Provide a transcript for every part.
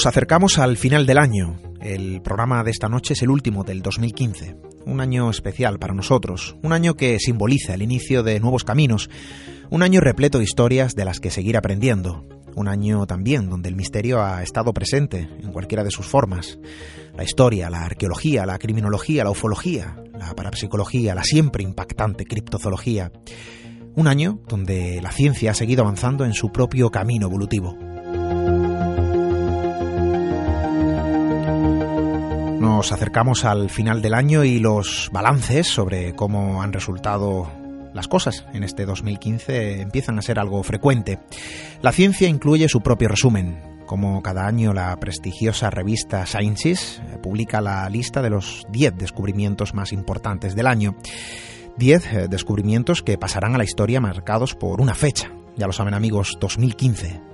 Nos acercamos al final del año. El programa de esta noche es el último del 2015. Un año especial para nosotros, un año que simboliza el inicio de nuevos caminos, un año repleto de historias de las que seguir aprendiendo, un año también donde el misterio ha estado presente en cualquiera de sus formas. La historia, la arqueología, la criminología, la ufología, la parapsicología, la siempre impactante criptozoología. Un año donde la ciencia ha seguido avanzando en su propio camino evolutivo. Nos acercamos al final del año y los balances sobre cómo han resultado las cosas en este 2015 empiezan a ser algo frecuente. La ciencia incluye su propio resumen. Como cada año la prestigiosa revista Sciences publica la lista de los 10 descubrimientos más importantes del año. 10 eh, descubrimientos que pasarán a la historia marcados por una fecha. Ya lo saben amigos, 2015.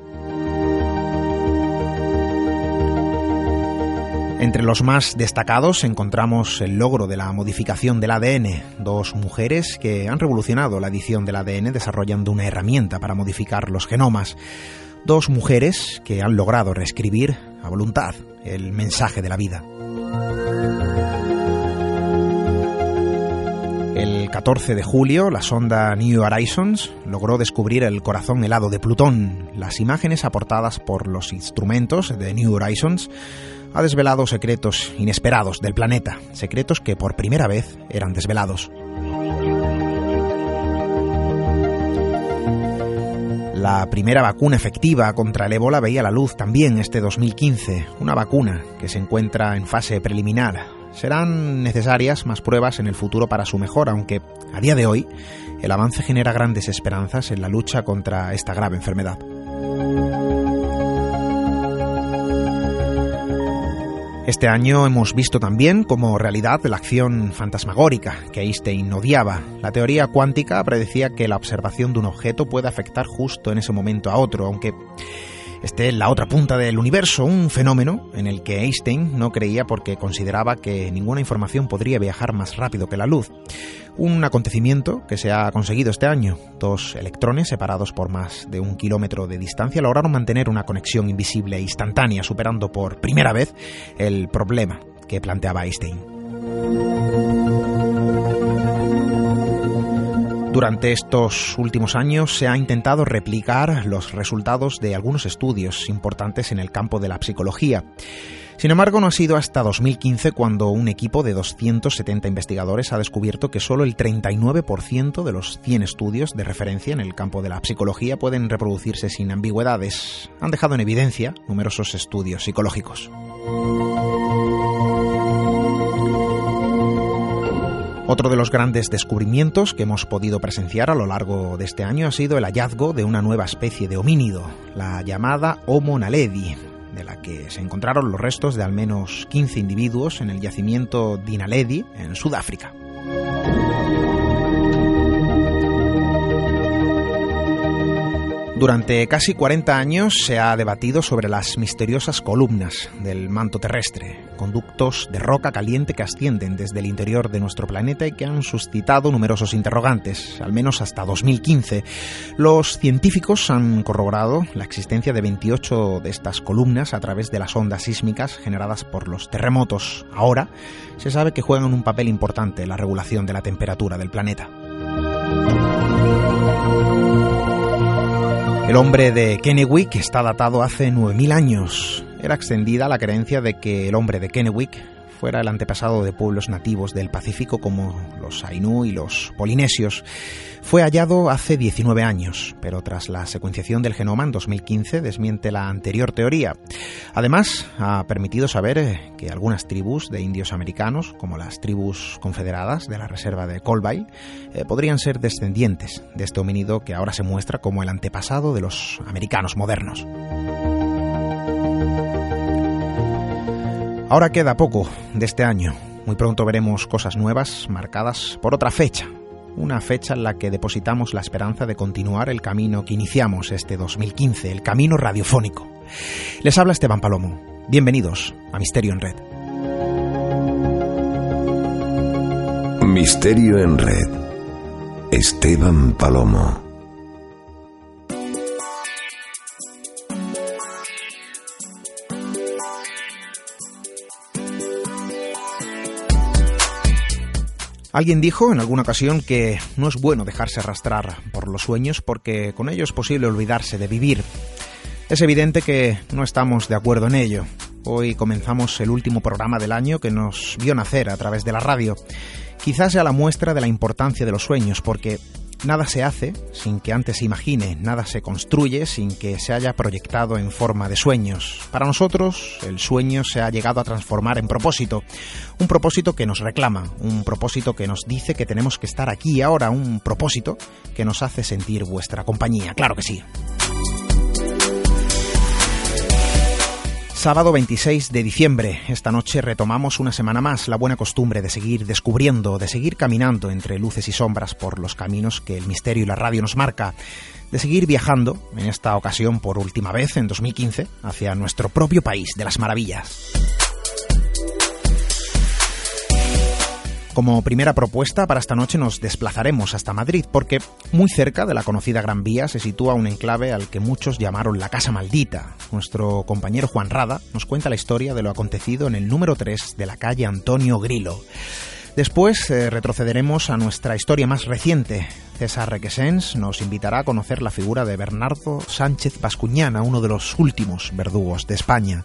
Entre los más destacados encontramos el logro de la modificación del ADN, dos mujeres que han revolucionado la edición del ADN desarrollando una herramienta para modificar los genomas, dos mujeres que han logrado reescribir a voluntad el mensaje de la vida. El 14 de julio, la sonda New Horizons logró descubrir el corazón helado de Plutón. Las imágenes aportadas por los instrumentos de New Horizons ha desvelado secretos inesperados del planeta, secretos que por primera vez eran desvelados. La primera vacuna efectiva contra el ébola veía la luz también este 2015, una vacuna que se encuentra en fase preliminar. Serán necesarias más pruebas en el futuro para su mejora, aunque a día de hoy el avance genera grandes esperanzas en la lucha contra esta grave enfermedad. Este año hemos visto también como realidad la acción fantasmagórica que Einstein odiaba. La teoría cuántica predecía que la observación de un objeto puede afectar justo en ese momento a otro, aunque esté en la otra punta del universo, un fenómeno en el que Einstein no creía porque consideraba que ninguna información podría viajar más rápido que la luz. Un acontecimiento que se ha conseguido este año. Dos electrones separados por más de un kilómetro de distancia lograron mantener una conexión invisible e instantánea, superando por primera vez el problema que planteaba Einstein. Durante estos últimos años se ha intentado replicar los resultados de algunos estudios importantes en el campo de la psicología. Sin embargo, no ha sido hasta 2015 cuando un equipo de 270 investigadores ha descubierto que solo el 39% de los 100 estudios de referencia en el campo de la psicología pueden reproducirse sin ambigüedades. Han dejado en evidencia numerosos estudios psicológicos. Otro de los grandes descubrimientos que hemos podido presenciar a lo largo de este año ha sido el hallazgo de una nueva especie de homínido, la llamada Homo naledi, de la que se encontraron los restos de al menos 15 individuos en el yacimiento Dinaledi, en Sudáfrica. Durante casi 40 años se ha debatido sobre las misteriosas columnas del manto terrestre, conductos de roca caliente que ascienden desde el interior de nuestro planeta y que han suscitado numerosos interrogantes, al menos hasta 2015. Los científicos han corroborado la existencia de 28 de estas columnas a través de las ondas sísmicas generadas por los terremotos. Ahora se sabe que juegan un papel importante en la regulación de la temperatura del planeta. El hombre de Kennewick está datado hace 9.000 años. Era extendida la creencia de que el hombre de Kennewick fuera el antepasado de pueblos nativos del Pacífico como los Ainu y los polinesios. Fue hallado hace 19 años, pero tras la secuenciación del genoma en 2015 desmiente la anterior teoría. Además, ha permitido saber eh, que algunas tribus de indios americanos, como las tribus confederadas de la reserva de Colby, eh, podrían ser descendientes de este homínido que ahora se muestra como el antepasado de los americanos modernos. Ahora queda poco de este año. Muy pronto veremos cosas nuevas marcadas por otra fecha. Una fecha en la que depositamos la esperanza de continuar el camino que iniciamos este 2015, el camino radiofónico. Les habla Esteban Palomo. Bienvenidos a Misterio en Red. Misterio en Red. Esteban Palomo. Alguien dijo en alguna ocasión que no es bueno dejarse arrastrar por los sueños porque con ello es posible olvidarse de vivir. Es evidente que no estamos de acuerdo en ello. Hoy comenzamos el último programa del año que nos vio nacer a través de la radio. Quizás sea la muestra de la importancia de los sueños, porque Nada se hace sin que antes se imagine, nada se construye sin que se haya proyectado en forma de sueños. Para nosotros, el sueño se ha llegado a transformar en propósito, un propósito que nos reclama, un propósito que nos dice que tenemos que estar aquí ahora, un propósito que nos hace sentir vuestra compañía, claro que sí. Sábado 26 de diciembre. Esta noche retomamos una semana más la buena costumbre de seguir descubriendo, de seguir caminando entre luces y sombras por los caminos que el misterio y la radio nos marca, de seguir viajando, en esta ocasión por última vez en 2015, hacia nuestro propio país de las maravillas. Como primera propuesta para esta noche nos desplazaremos hasta Madrid porque muy cerca de la conocida Gran Vía se sitúa un enclave al que muchos llamaron la Casa Maldita. Nuestro compañero Juan Rada nos cuenta la historia de lo acontecido en el número 3 de la calle Antonio Grilo. Después eh, retrocederemos a nuestra historia más reciente. César Requesens nos invitará a conocer la figura de Bernardo Sánchez Bascuñana, uno de los últimos verdugos de España.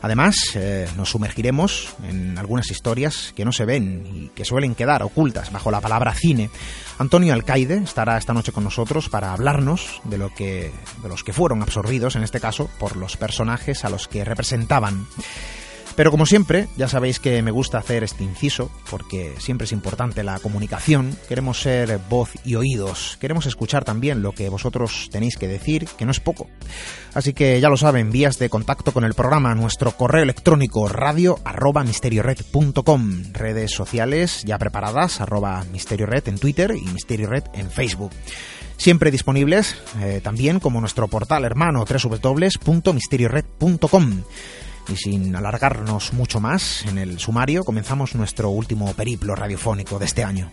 Además, eh, nos sumergiremos en algunas historias que no se ven y que suelen quedar ocultas bajo la palabra cine. Antonio Alcaide estará esta noche con nosotros para hablarnos de lo que de los que fueron absorbidos en este caso por los personajes a los que representaban. Pero como siempre, ya sabéis que me gusta hacer este inciso, porque siempre es importante la comunicación, queremos ser voz y oídos, queremos escuchar también lo que vosotros tenéis que decir, que no es poco. Así que ya lo saben, vías de contacto con el programa, nuestro correo electrónico radio arroba misteriored.com, redes sociales ya preparadas, arroba misteriored en Twitter y misteriored en Facebook siempre disponibles eh, también como nuestro portal hermano www.misteriored.com. Y sin alargarnos mucho más en el sumario, comenzamos nuestro último periplo radiofónico de este año.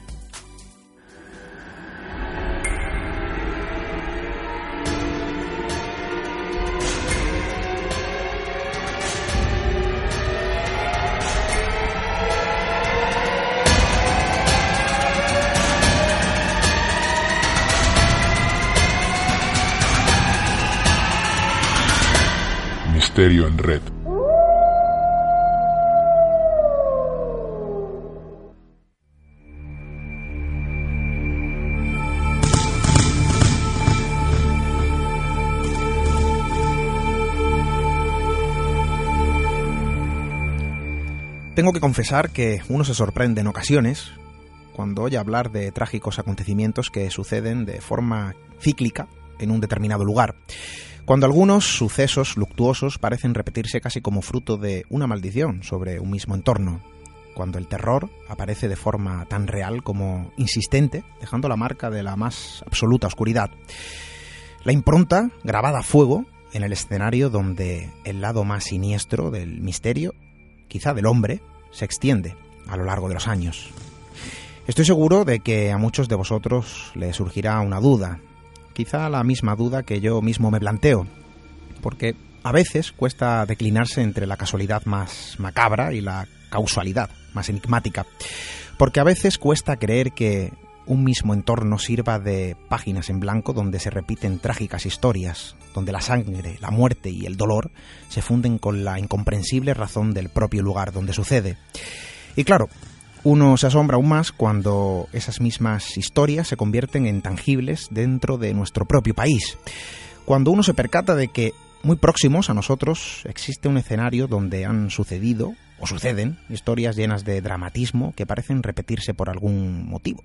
Misterio en Red. Tengo que confesar que uno se sorprende en ocasiones cuando oye hablar de trágicos acontecimientos que suceden de forma cíclica en un determinado lugar, cuando algunos sucesos luctuosos parecen repetirse casi como fruto de una maldición sobre un mismo entorno, cuando el terror aparece de forma tan real como insistente, dejando la marca de la más absoluta oscuridad. La impronta grabada a fuego en el escenario donde el lado más siniestro del misterio quizá del hombre, se extiende a lo largo de los años. Estoy seguro de que a muchos de vosotros les surgirá una duda, quizá la misma duda que yo mismo me planteo, porque a veces cuesta declinarse entre la casualidad más macabra y la causalidad más enigmática, porque a veces cuesta creer que un mismo entorno sirva de páginas en blanco donde se repiten trágicas historias, donde la sangre, la muerte y el dolor se funden con la incomprensible razón del propio lugar donde sucede. Y claro, uno se asombra aún más cuando esas mismas historias se convierten en tangibles dentro de nuestro propio país. Cuando uno se percata de que muy próximos a nosotros existe un escenario donde han sucedido o suceden historias llenas de dramatismo que parecen repetirse por algún motivo.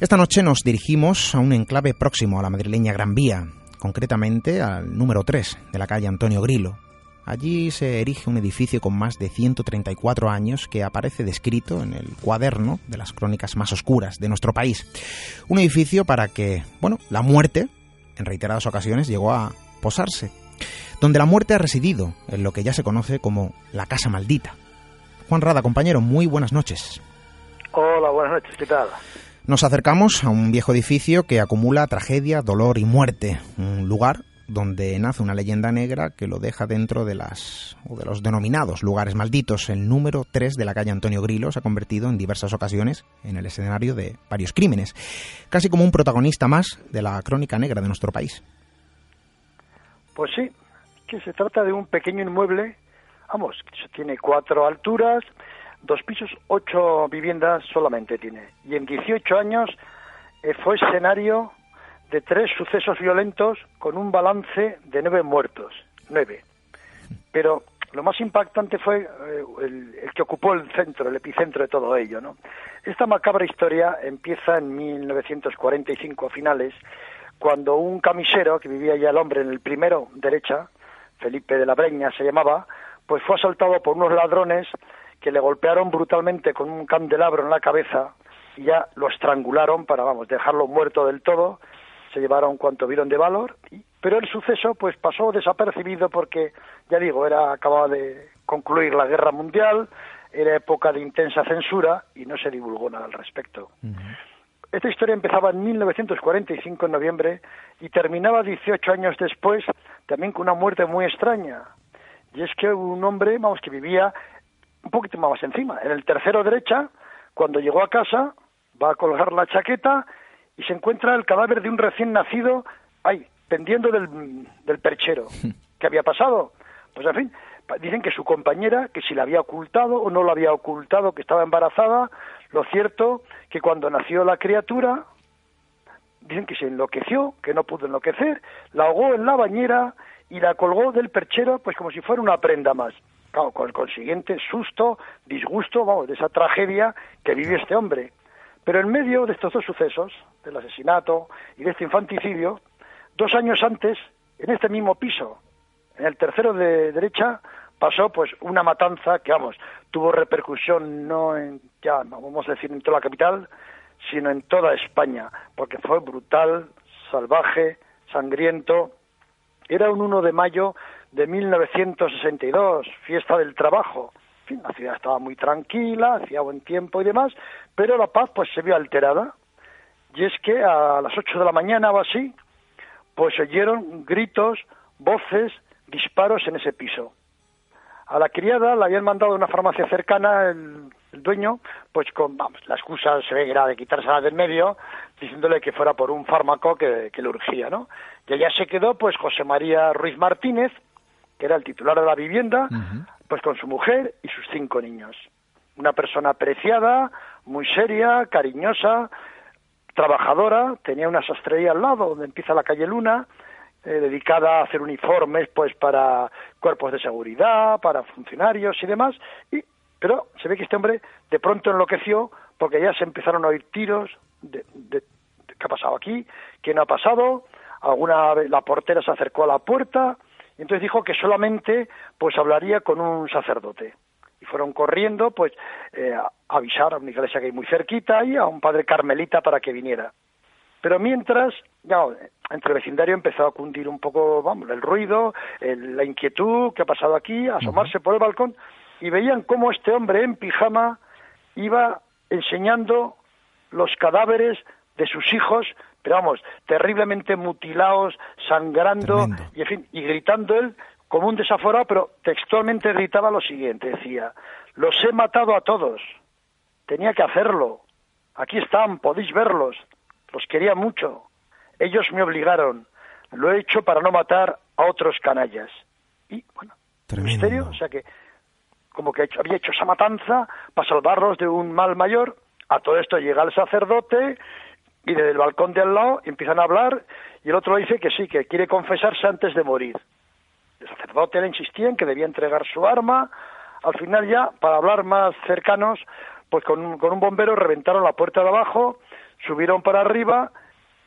Esta noche nos dirigimos a un enclave próximo a la madrileña Gran Vía, concretamente al número 3 de la calle Antonio Grilo. Allí se erige un edificio con más de 134 años que aparece descrito en el cuaderno de las crónicas más oscuras de nuestro país. Un edificio para que, bueno, la muerte, en reiteradas ocasiones, llegó a posarse. Donde la muerte ha residido, en lo que ya se conoce como la Casa Maldita. Juan Rada, compañero, muy buenas noches. Hola, buenas noches, ¿qué tal? Nos acercamos a un viejo edificio que acumula tragedia, dolor y muerte, un lugar donde nace una leyenda negra que lo deja dentro de las o de los denominados lugares malditos. El número 3 de la calle Antonio Grilo se ha convertido en diversas ocasiones en el escenario de varios crímenes, casi como un protagonista más de la crónica negra de nuestro país. Pues sí, que se trata de un pequeño inmueble, vamos, tiene cuatro alturas, dos pisos, ocho viviendas solamente tiene. Y en 18 años eh, fue escenario de tres sucesos violentos con un balance de nueve muertos, nueve. Pero lo más impactante fue eh, el, que ocupó el centro, el epicentro de todo ello. ¿no? Esta macabra historia empieza en 1945 a finales, cuando un camisero que vivía ya el hombre en el primero derecha, Felipe de la Breña se llamaba, pues fue asaltado por unos ladrones que le golpearon brutalmente con un candelabro en la cabeza y ya lo estrangularon para, vamos, dejarlo muerto del todo. Se llevaron cuanto vieron de valor, pero el suceso pues pasó desapercibido porque, ya digo, era acababa de concluir la guerra mundial, era época de intensa censura y no se divulgó nada al respecto. Esta historia empezaba en 1945, en noviembre, y terminaba 18 años después, también con una muerte muy extraña. Y es que un hombre, vamos, que vivía un poquito más encima, en el tercero derecha, cuando llegó a casa, va a colgar la chaqueta y se encuentra el cadáver de un recién nacido, ahí, pendiendo del, del perchero. ¿Qué había pasado? Pues en fin, dicen que su compañera, que si la había ocultado o no la había ocultado, que estaba embarazada, lo cierto que cuando nació la criatura, dicen que se enloqueció, que no pudo enloquecer, la ahogó en la bañera y la colgó del perchero pues como si fuera una prenda más. Con el consiguiente susto, disgusto, vamos, de esa tragedia que vive este hombre. Pero en medio de estos dos sucesos, del asesinato y de este infanticidio, dos años antes, en este mismo piso, en el tercero de derecha, pasó pues una matanza que, vamos, tuvo repercusión no en, ya, vamos a decir, en toda la capital, sino en toda España, porque fue brutal, salvaje, sangriento. Era un 1 de mayo de 1962, fiesta del trabajo. En fin, la ciudad estaba muy tranquila, hacía buen tiempo y demás, pero la paz pues se vio alterada. Y es que a las 8 de la mañana o así, pues oyeron gritos, voces, disparos en ese piso. A la criada la habían mandado a una farmacia cercana el, dueño, pues con, vamos, la excusa se ve era de quitársela del medio, diciéndole que fuera por un fármaco que, le urgía, ¿no? Y allá se quedó, pues, José María Ruiz Martínez, que era el titular de la vivienda, pues con su mujer y sus cinco niños. Una persona apreciada, muy seria, cariñosa, trabajadora, tenía una sastrería al lado donde empieza la calle Luna, eh, dedicada a hacer uniformes pues para cuerpos de seguridad, para funcionarios y demás, y, pero se ve que este hombre de pronto enloqueció porque ya se empezaron a oír tiros de, de, qué ha pasado aquí, qué no ha pasado, alguna vez la portera se acercó a la puerta entonces dijo que solamente pues hablaría con un sacerdote. Y fueron corriendo pues eh, a avisar a una iglesia que hay muy cerquita y a un padre carmelita para que viniera. Pero mientras ya entre el vecindario empezó a cundir un poco vamos el ruido la inquietud que ha pasado aquí asomarse por el balcón. Y veían cómo este hombre en pijama iba enseñando los cadáveres de sus hijos, pero vamos, terriblemente mutilados, sangrando y en fin, y gritando él como un desaforado, pero textualmente gritaba lo siguiente, decía, los he matado a todos, tenía que hacerlo, aquí están, podéis verlos, los quería mucho, ellos me obligaron, lo he hecho para no matar a otros canallas. Y bueno, misterio, o sea que como que había hecho esa matanza para salvarlos de un mal mayor. A todo esto llega el sacerdote y desde el balcón de al lado empiezan a hablar y el otro dice que sí, que quiere confesarse antes de morir. El sacerdote le insistía en que debía entregar su arma. Al final ya, para hablar más cercanos, pues con, con un bombero reventaron la puerta de abajo, subieron para arriba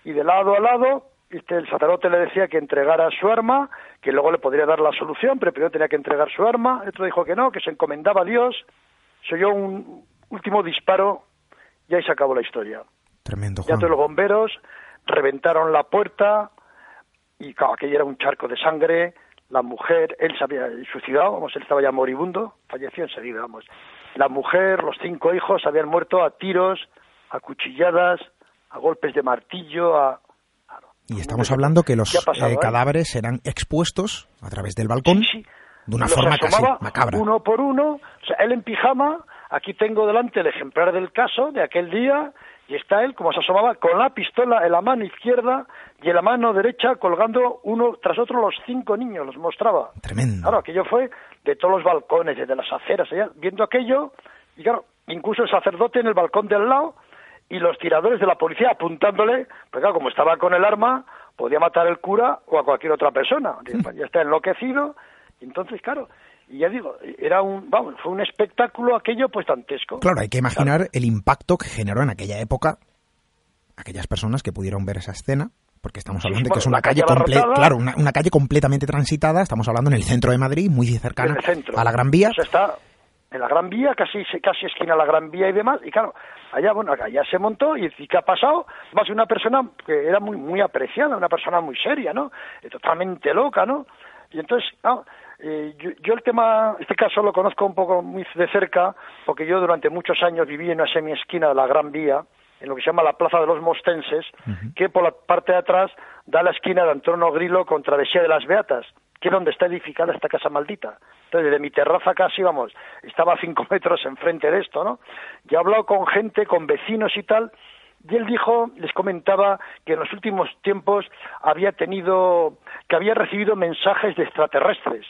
y de lado a lado el sacerdote le decía que entregara su arma, que luego le podría dar la solución, pero primero tenía que entregar su arma. otro dijo que no, que se encomendaba a Dios. Se oyó un último disparo y ahí se acabó la historia. Tremendo. Ya todos los bomberos reventaron la puerta y claro, aquello era un charco de sangre. La mujer, él se había suicidado, vamos, él estaba ya moribundo, falleció enseguida, vamos. La mujer, los cinco hijos habían muerto a tiros, a cuchilladas, a golpes de martillo, a, Y estamos hablando que los eh, cadáveres eran expuestos a través del balcón de una forma casi macabra. Uno por uno, o sea, él en pijama, aquí tengo delante el ejemplar del caso de aquel día, y está él, como se asomaba, con la pistola en la mano izquierda y en la mano derecha colgando uno tras otro los cinco niños, los mostraba. Tremendo. Claro, aquello fue de todos los balcones, desde las aceras, allá, viendo aquello, y claro, incluso el sacerdote en el balcón del lado y los tiradores de la policía apuntándole, pues claro, como estaba con el arma, podía matar el cura o a cualquier otra persona. Ya está enloquecido, y entonces, claro, ya digo, era un, vamos, fue un espectáculo aquello pues dantesco. Claro, hay que imaginar el impacto que generó en aquella época aquellas personas que pudieron ver esa escena, porque estamos hablando de que es una calle, claro, una, calle completamente transitada, estamos hablando en el centro de Madrid, muy cercana a la Gran Vía. está en la Gran Vía, casi casi esquina la Gran Vía y demás, y claro, allá bueno, allá se montó y, ¿qué ha pasado? Más una persona que era muy muy apreciada, una persona muy seria, ¿no? Totalmente loca, ¿no? Y entonces, eh, yo, el tema, este caso lo conozco un poco muy de cerca, porque yo durante muchos años viví en una semi-esquina de la Gran Vía, en lo que se llama la Plaza de los Mostenses, que por la parte de atrás da la esquina de Antonio Grilo con Travesía de las Beatas, que es donde está edificada esta casa maldita. Entonces, desde mi terraza casi, vamos, estaba a cinco metros enfrente de esto, ¿no? Y he hablado con gente, con vecinos y tal, y él dijo, les comentaba que en los últimos tiempos había tenido, que había recibido mensajes de extraterrestres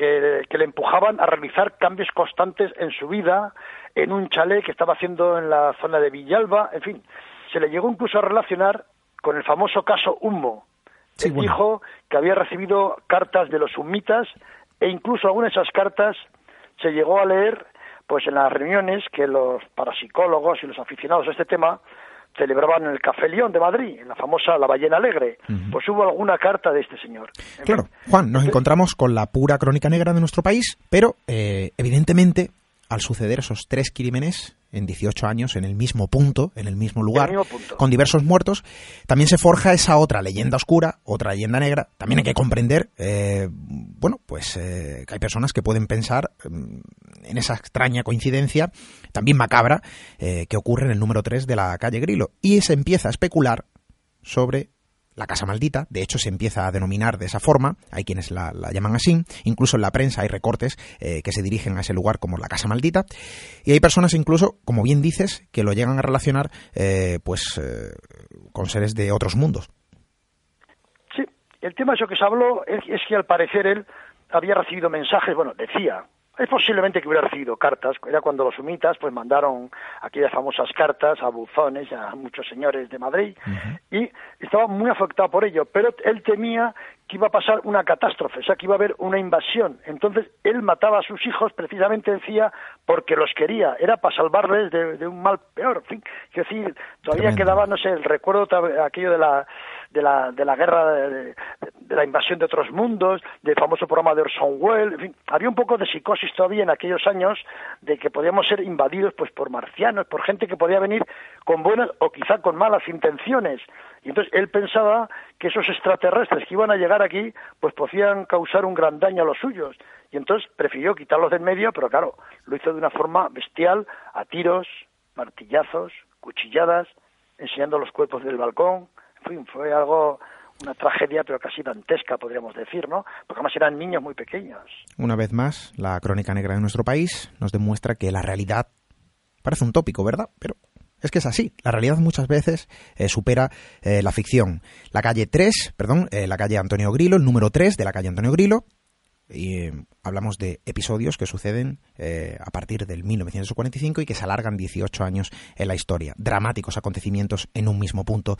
que, le empujaban a realizar cambios constantes en su vida, en un chalet que estaba haciendo en la zona de Villalba, en fin, se le llegó incluso a relacionar con el famoso caso Humo. dijo que había recibido cartas de los humitas e incluso algunas de esas cartas se llegó a leer pues en las reuniones que los parapsicólogos y los aficionados a este tema celebraban en el Café León de Madrid, en la famosa La Ballena Alegre. Pues hubo alguna carta de este señor. claro, Juan, nos encontramos con la pura crónica negra de nuestro país, pero eh, evidentemente al suceder esos tres crímenes en 18 años en el mismo punto, en el mismo lugar, con diversos muertos, también se forja esa otra leyenda oscura, otra leyenda negra. También hay que comprender, eh, bueno, pues eh, que hay personas que pueden pensar mm, en esa extraña coincidencia, también macabra, eh, que ocurre en el número 3 de la calle Grilo. Y se empieza a especular sobre la Casa Maldita, de hecho se empieza a denominar de esa forma, hay quienes la, llaman así, incluso en la prensa hay recortes eh, que se dirigen a ese lugar como la Casa Maldita, y hay personas incluso, como bien dices, que lo llegan a relacionar eh, pues eh, con seres de otros mundos. Sí, el tema eso que se habló es que al parecer él había recibido mensajes, bueno, decía, es posiblemente que hubiera recibido cartas, era cuando los humitas pues mandaron aquellas famosas cartas a buzones, a muchos señores de Madrid, y estaba muy afectado por ello, pero él temía que iba a pasar una catástrofe, o sea, que iba a haber una invasión. Entonces, él mataba a sus hijos, precisamente decía, porque los quería, era para salvarles de, un mal peor. En fin, es decir, todavía quedaba, no sé, el recuerdo aquello de la de la, de la guerra, de, la invasión de otros mundos, del famoso programa de Orson Welles, en fin, había un poco de psicosis todavía en aquellos años de que podíamos ser invadidos pues por marcianos, por gente que podía venir con buenas o quizá con malas intenciones. Y entonces él pensaba que esos extraterrestres que iban a llegar aquí pues podían causar un gran daño a los suyos. Y entonces prefirió quitarlos del medio, pero claro, lo hizo de una forma bestial, a tiros, martillazos, cuchilladas, enseñando los cuerpos del balcón, fue algo una tragedia, pero casi dantesca, podríamos decir, ¿no? Porque además eran niños muy pequeños. Una vez más, la crónica negra de nuestro país nos demuestra que la realidad parece un tópico, ¿verdad? Pero es que es así. La realidad muchas veces eh, supera eh, la ficción. La calle 3, perdón, eh, la calle Antonio Grilo, el número 3 de la calle Antonio Grilo, y hablamos de episodios que suceden a partir del 1945 y que se alargan 18 años en la historia. Dramáticos acontecimientos en un mismo punto.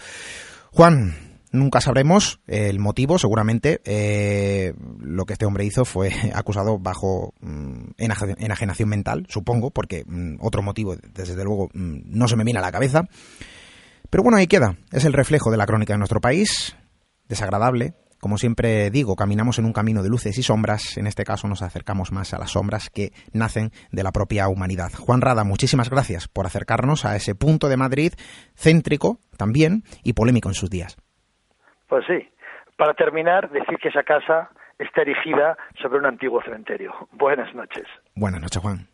Juan, nunca sabremos el motivo, seguramente eh, lo que este hombre hizo fue acusado bajo mm, enajenación mental, supongo, porque mm, otro motivo, desde luego, mm, no se me viene a la cabeza. Pero bueno, ahí queda, es el reflejo de la crónica de nuestro país, desagradable. Como siempre digo, caminamos en un camino de luces y sombras, en este caso nos acercamos más a las sombras que nacen de la propia humanidad. Juan Rada, muchísimas gracias por acercarnos a ese punto de Madrid céntrico también y polémico en sus días. Pues sí. Para terminar, decir que esa casa está erigida sobre un antiguo cementerio. Buenas noches. Buenas noches, Juan.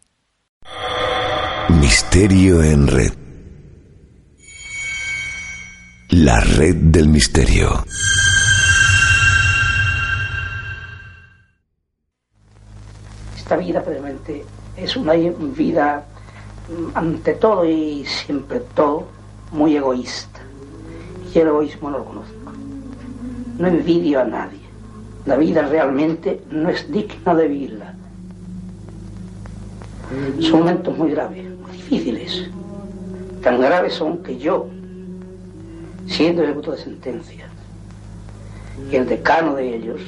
Misterio en red. La red del misterio. Esta vida realmente es una vida, mm, ante todo y siempre todo, muy egoísta. Y el egoísmo no lo conozco. No envidio a nadie. La vida realmente no es digna de vivirla. Son momentos muy graves, muy difíciles. Tan graves son que yo, siendo el ejecutor de sentencia y el decano de ellos,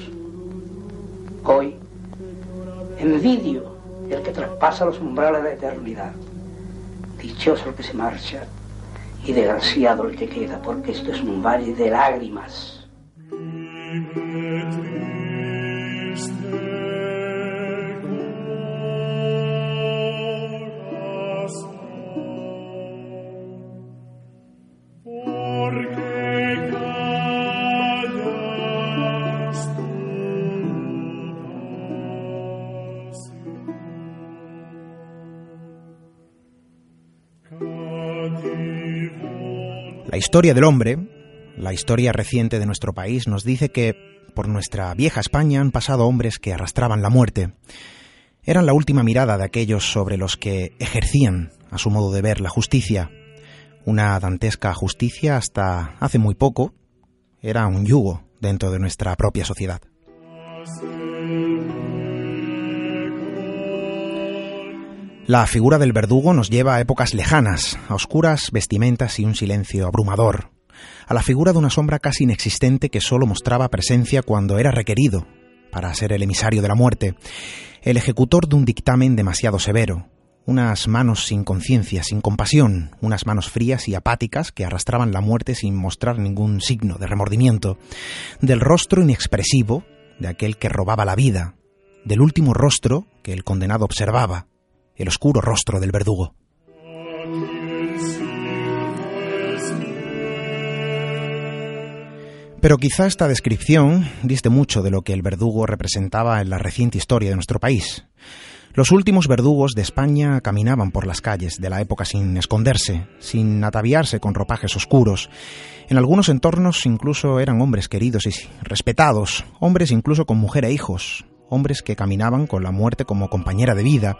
hoy envidio el que traspasa los umbrales de la eternidad. Dichoso el que se marcha y desgraciado el que queda, porque esto es un valle de lágrimas. La historia del hombre, la historia reciente de nuestro país, nos dice que por nuestra vieja España han pasado hombres que arrastraban la muerte. Eran la última mirada de aquellos sobre los que ejercían, a su modo de ver, la justicia. Una dantesca justicia hasta hace muy poco era un yugo dentro de nuestra propia sociedad. La figura del verdugo nos lleva a épocas lejanas, a oscuras vestimentas y un silencio abrumador, a la figura de una sombra casi inexistente que solo mostraba presencia cuando era requerido para ser el emisario de la muerte, el ejecutor de un dictamen demasiado severo, unas manos sin conciencia, sin compasión, unas manos frías y apáticas que arrastraban la muerte sin mostrar ningún signo de remordimiento, del rostro inexpresivo de aquel que robaba la vida, del último rostro que el condenado observaba, el oscuro rostro del verdugo. Pero quizá esta descripción diste mucho de lo que el verdugo representaba en la reciente historia de nuestro país. Los últimos verdugos de España caminaban por las calles de la época sin esconderse, sin ataviarse con ropajes oscuros. En algunos entornos incluso eran hombres queridos y respetados, hombres incluso con mujer e hijos, hombres que caminaban con la muerte como compañera de vida,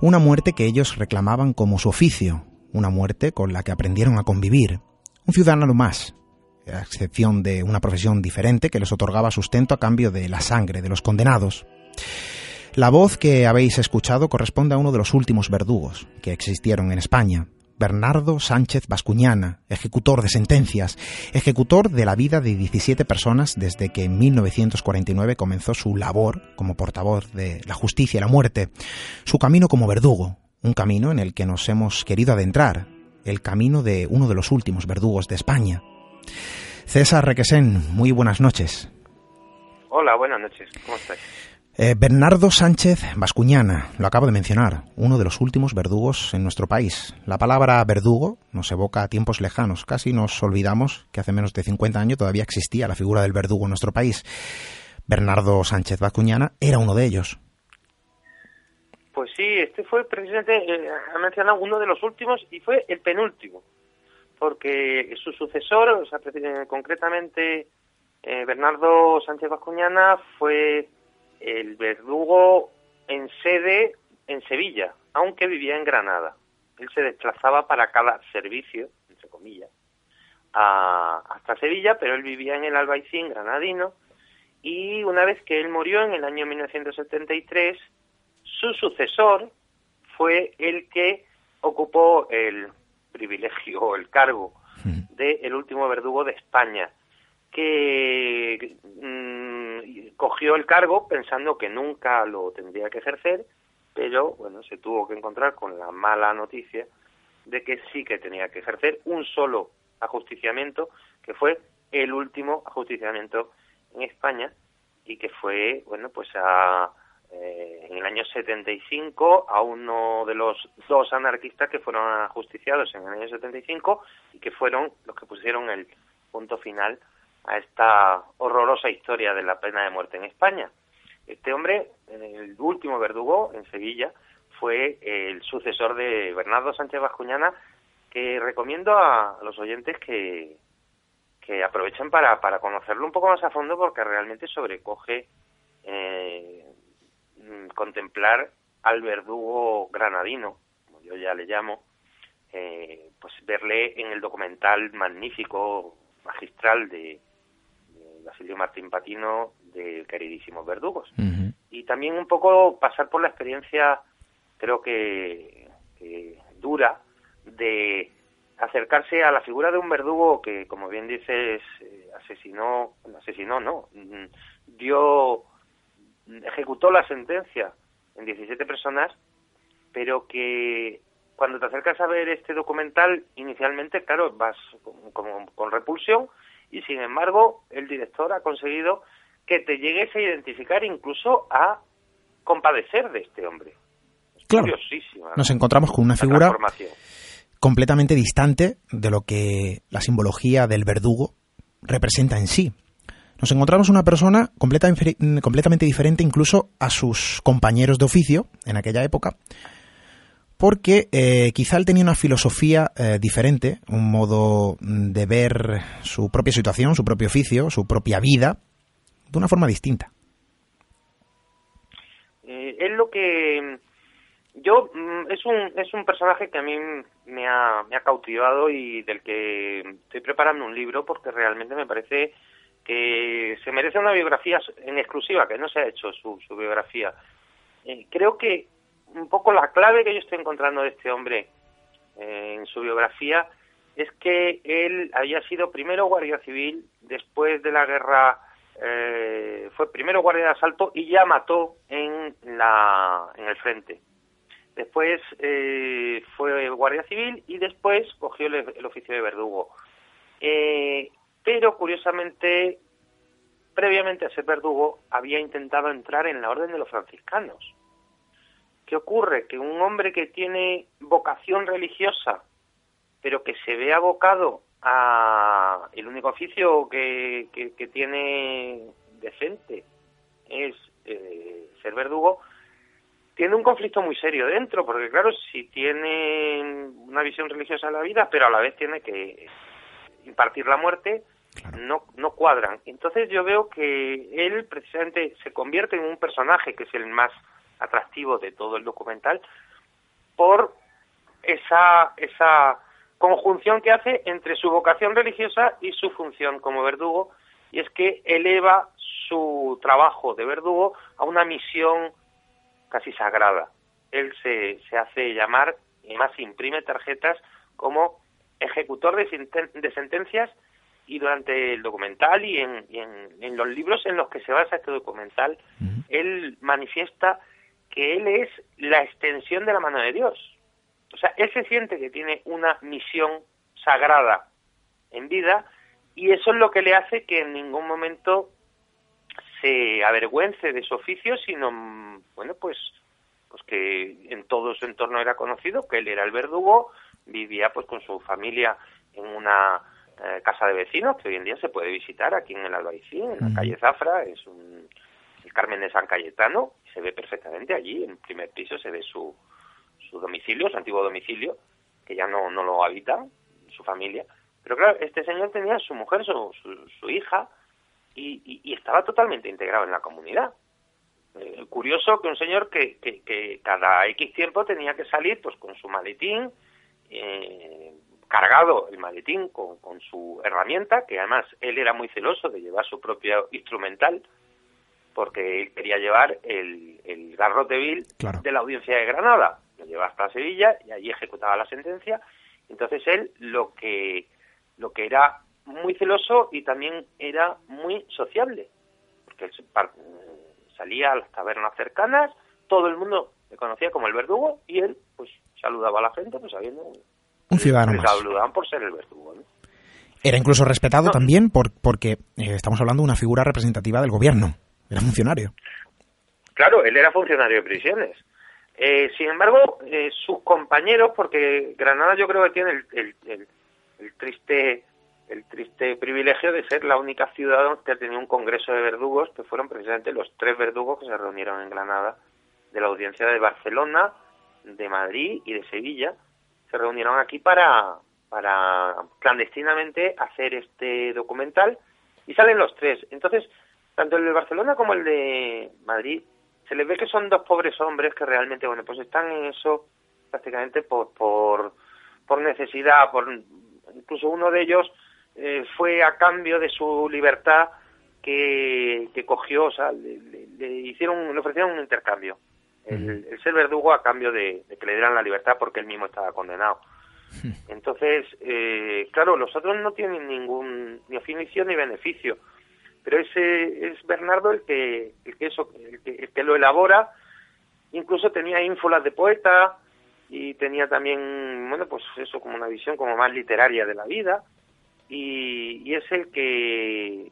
una muerte que ellos reclamaban como su oficio, una muerte con la que aprendieron a convivir, un ciudadano más, a excepción de una profesión diferente que les otorgaba sustento a cambio de la sangre de los condenados. La voz que habéis escuchado corresponde a uno de los últimos verdugos que existieron en España, Bernardo Sánchez Bascuñana, ejecutor de sentencias, ejecutor de la vida de 17 personas desde que en 1949 comenzó su labor como portavoz de la justicia y la muerte, su camino como verdugo, un camino en el que nos hemos querido adentrar, el camino de uno de los últimos verdugos de España. César Requesén, muy buenas noches. Hola, buenas noches, ¿cómo estáis? Eh, Bernardo Sánchez Bascuñana, lo acabo de mencionar, uno de los últimos verdugos en nuestro país. La palabra verdugo nos evoca a tiempos lejanos. Casi nos olvidamos que hace menos de 50 años todavía existía la figura del verdugo en nuestro país. Bernardo Sánchez Bascuñana era uno de ellos. Pues sí, este fue precisamente, eh, ha mencionado uno de los últimos y fue el penúltimo, porque su sucesor, o sea, concretamente eh, Bernardo Sánchez Bascuñana, fue el verdugo en sede en Sevilla, aunque vivía en Granada. Él se desplazaba para cada servicio, entre comillas, hasta Sevilla, pero él vivía en el Albaicín granadino y una vez que él murió en el año 1973, su sucesor fue el que ocupó el privilegio o el cargo hmm. de el último verdugo de España, que mm, cogió el cargo pensando que nunca lo tendría que ejercer, pero bueno, se tuvo que encontrar con la mala noticia de que sí que tenía que ejercer un solo ajusticiamiento, que fue el último ajusticiamiento en España y que fue, bueno, pues a, eh, en el año 75 a uno de los dos anarquistas que fueron ajusticiados en el año 75 y que fueron los que pusieron el punto final a esta horrorosa historia de la pena de muerte en España. Este hombre, el último verdugo en Sevilla, fue el sucesor de Bernardo Sánchez Bascuñana, que recomiendo a los oyentes que, aprovechen para, para conocerlo un poco más a fondo porque realmente sobrecoge eh, contemplar al verdugo granadino, como yo ya le llamo, eh, pues verle en el documental magnífico, magistral de, Basilio Martín Patino de Queridísimos Verdugos. Y también un poco pasar por la experiencia, creo que, dura, de acercarse a la figura de un verdugo que, como bien dices, eh, asesinó, asesinó, no, mm, dio, ejecutó la sentencia en 17 personas, pero que cuando te acercas a ver este documental, inicialmente, claro, vas con, repulsión y sin embargo el director ha conseguido que te llegues a identificar, incluso a compadecer de este hombre. claro. Nos encontramos con una figura completamente distante de lo que la simbología del verdugo representa en sí. Nos encontramos una persona completamente diferente incluso a sus compañeros de oficio en aquella época, porque eh, quizá él tenía una filosofía eh, diferente, un modo de ver su propia situación, su propio oficio, su propia vida, de una forma distinta. Eh, es lo que yo mm, es un es un personaje que a mí me ha, me ha cautivado y del que estoy preparando un libro porque realmente me parece que se merece una biografía en exclusiva, que no se ha hecho su, su biografía. creo que un poco la clave que yo estoy encontrando de este hombre eh, en su biografía es que él había sido primero guardia civil, después de la guerra eh, fue primero guardia de asalto y ya mató en, la, en el frente. Después eh, fue guardia civil y después cogió el, oficio de verdugo. pero curiosamente, previamente a ser verdugo, había intentado entrar en la orden de los franciscanos ¿Qué ocurre? Que un hombre que tiene vocación religiosa, pero que se ve abocado a el único oficio que, que, tiene decente es eh, ser verdugo, tiene un conflicto muy serio dentro, porque claro, si tiene una visión religiosa de la vida, pero a la vez tiene que impartir la muerte, no, no cuadran. Entonces yo veo que él precisamente se convierte en un personaje que es el más atractivo de todo el documental por esa, esa conjunción que hace entre su vocación religiosa y su función como verdugo, y es que eleva su trabajo de verdugo a una misión casi sagrada. Él se, se hace llamar, y más imprime tarjetas, como ejecutor de, de sentencias y durante el documental y en, en, los libros en los que se basa este documental, él manifiesta que él es la extensión de la mano de Dios. O sea, él se siente que tiene una misión sagrada en vida y eso es lo que le hace que en ningún momento se avergüence de su oficio, sino, bueno, pues, pues que en todo su entorno era conocido, que él era el verdugo, vivía pues con su familia en una eh, casa de vecinos que hoy en día se puede visitar aquí en el Albaicín, en la calle Zafra, es un, Carmen de San Cayetano, se ve perfectamente allí, en el primer piso se ve su, su domicilio, su antiguo domicilio, que ya no, no lo habita, su familia. Pero claro, este señor tenía su mujer, su, su, hija, y, y, estaba totalmente integrado en la comunidad. Eh, curioso que un señor que, que, que, cada X tiempo tenía que salir pues con su maletín, eh, cargado el maletín con, con su herramienta, que además él era muy celoso de llevar su propio instrumental, porque él quería llevar el, el garrote vil de la audiencia de Granada. Lo llevaba hasta Sevilla y allí ejecutaba la sentencia. Entonces él lo que, lo que era muy celoso y también era muy sociable, porque él salía a las tabernas cercanas, todo el mundo le conocía como el verdugo y él pues saludaba a la gente pues sabiendo un ciudadano más. saludaban por ser el verdugo. Era incluso respetado también por, porque eh, estamos hablando de una figura representativa del gobierno. Era funcionario. Claro, él era funcionario de prisiones. Eh, sin embargo, eh, sus compañeros, porque Granada yo creo que tiene el, el, triste el triste privilegio de ser la única ciudad que ha tenido un congreso de verdugos, que fueron precisamente los tres verdugos que se reunieron en Granada, de la audiencia de Barcelona, de Madrid y de Sevilla, se reunieron aquí para, para clandestinamente hacer este documental y salen los tres. Entonces, tanto el de Barcelona como el de Madrid, se les ve que son dos pobres hombres que realmente, bueno, pues están en eso prácticamente por, por, por necesidad, por incluso uno de ellos eh, fue a cambio de su libertad que, que cogió, o sea, le, hicieron, le ofrecieron un intercambio. El, ser verdugo a cambio de, que le dieran la libertad porque él mismo estaba condenado. Entonces, eh, claro, los otros no tienen ningún ni oficio ni beneficio, pero ese es Bernardo el que el que eso el que, lo elabora. Incluso tenía ínfulas de poeta y tenía también, bueno, pues eso como una visión como más literaria de la vida y, es el que,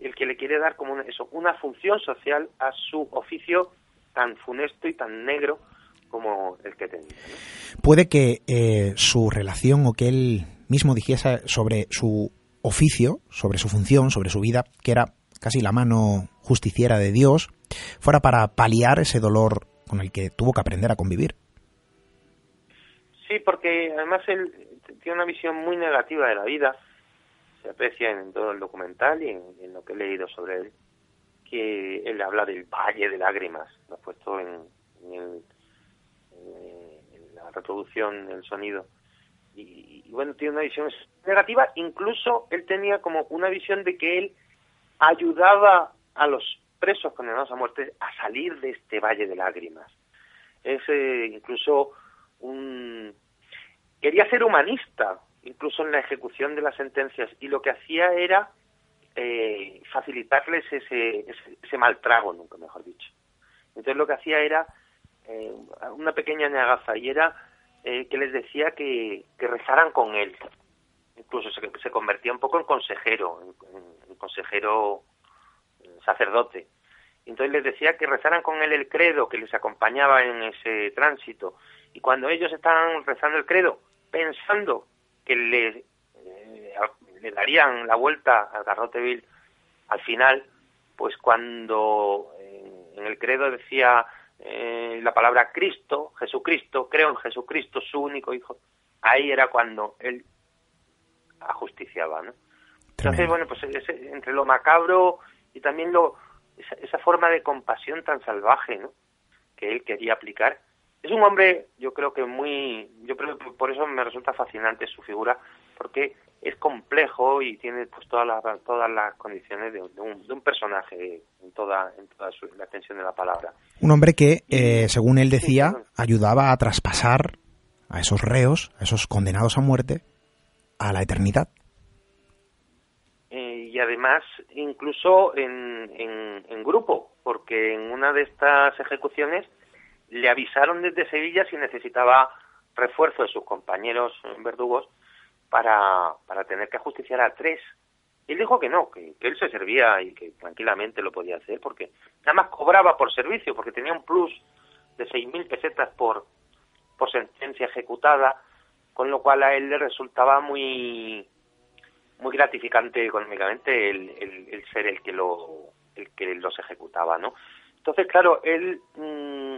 el que, le quiere dar como una, eso, una función social a su oficio tan funesto y tan negro como el que tenía. Puede que eh, su relación o que él mismo dijese sobre su oficio, sobre su función, sobre su vida, que era casi la mano justiciera de Dios, fuera para paliar ese dolor con el que tuvo que aprender a convivir. Sí, porque además él tiene una visión muy negativa de la vida se aprecia en todo el documental y en, lo que he leído sobre él, que él habla del valle de lágrimas, lo ha puesto en, en, la reproducción del sonido. Y, bueno, tiene una visión negativa, incluso él tenía como una visión de que él ayudaba a los presos condenados a muerte a salir de este valle de lágrimas. Es eh, incluso un... Quería ser humanista, incluso en la ejecución de las sentencias, y lo que hacía era eh, facilitarles ese, ese, mal trago, nunca mejor dicho. Entonces lo que hacía era eh, una pequeña negaza, y era eh, que les decía que, rezaran con él. Incluso se, convertía un poco en consejero, en, consejero sacerdote. Entonces les decía que rezaran con él el credo que les acompañaba en ese tránsito. Y cuando ellos estaban rezando el credo, pensando que le, eh, le darían la vuelta al garrote vil al final, pues cuando en, el credo decía eh, la palabra Cristo, Jesucristo, creo en Jesucristo, su único hijo, ahí era cuando él ajusticiaba, ¿no? Entonces, bueno, pues entre lo macabro y también lo esa, esa, forma de compasión tan salvaje, ¿no? Que él quería aplicar, es un hombre, yo creo que muy, yo creo que por eso me resulta fascinante su figura, porque es complejo y tiene pues todas las todas las condiciones de, un, de un, personaje en toda en toda la extensión de la palabra. Un hombre que, eh, según él decía, ayudaba a traspasar a esos reos, a esos condenados a muerte, a la eternidad. Eh, y además, incluso en, en, en grupo, porque en una de estas ejecuciones le avisaron desde Sevilla si necesitaba refuerzo de sus compañeros verdugos para, para tener que ajusticiar a tres. Él dijo que no, que, él se servía y que tranquilamente lo podía hacer porque nada más cobraba por servicio, porque tenía un plus de 6.000 pesetas por, por sentencia ejecutada, con lo cual a él le resultaba muy muy gratificante económicamente el, el, ser el que lo el que los ejecutaba, ¿no? Entonces, claro, él mm,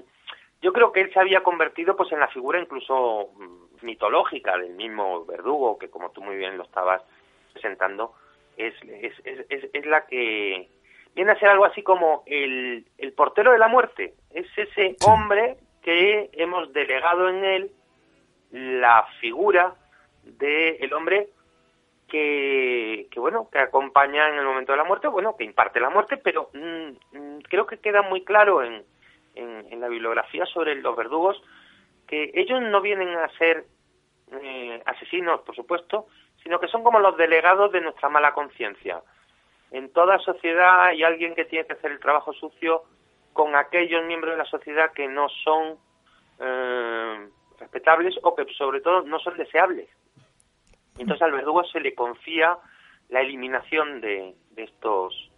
yo creo que él se había convertido pues en la figura incluso mm, mitológica del mismo verdugo, que como tú muy bien lo estabas presentando, es, es, es, es la que viene a ser algo así como el, el portero de la muerte. Es ese hombre que hemos delegado en él la figura del el hombre que, que, bueno, que acompaña en el momento de la muerte, bueno, que imparte la muerte, pero mm, mm, creo que queda muy claro en, en, la bibliografía sobre los verdugos que ellos no vienen a ser eh, asesinos, por supuesto, sino que son como los delegados de nuestra mala conciencia. En toda sociedad hay alguien que tiene que hacer el trabajo sucio con aquellos miembros de la sociedad que no son eh, respetables o que sobre todo no son deseables. Entonces al verdugo se le confía la eliminación de, de estos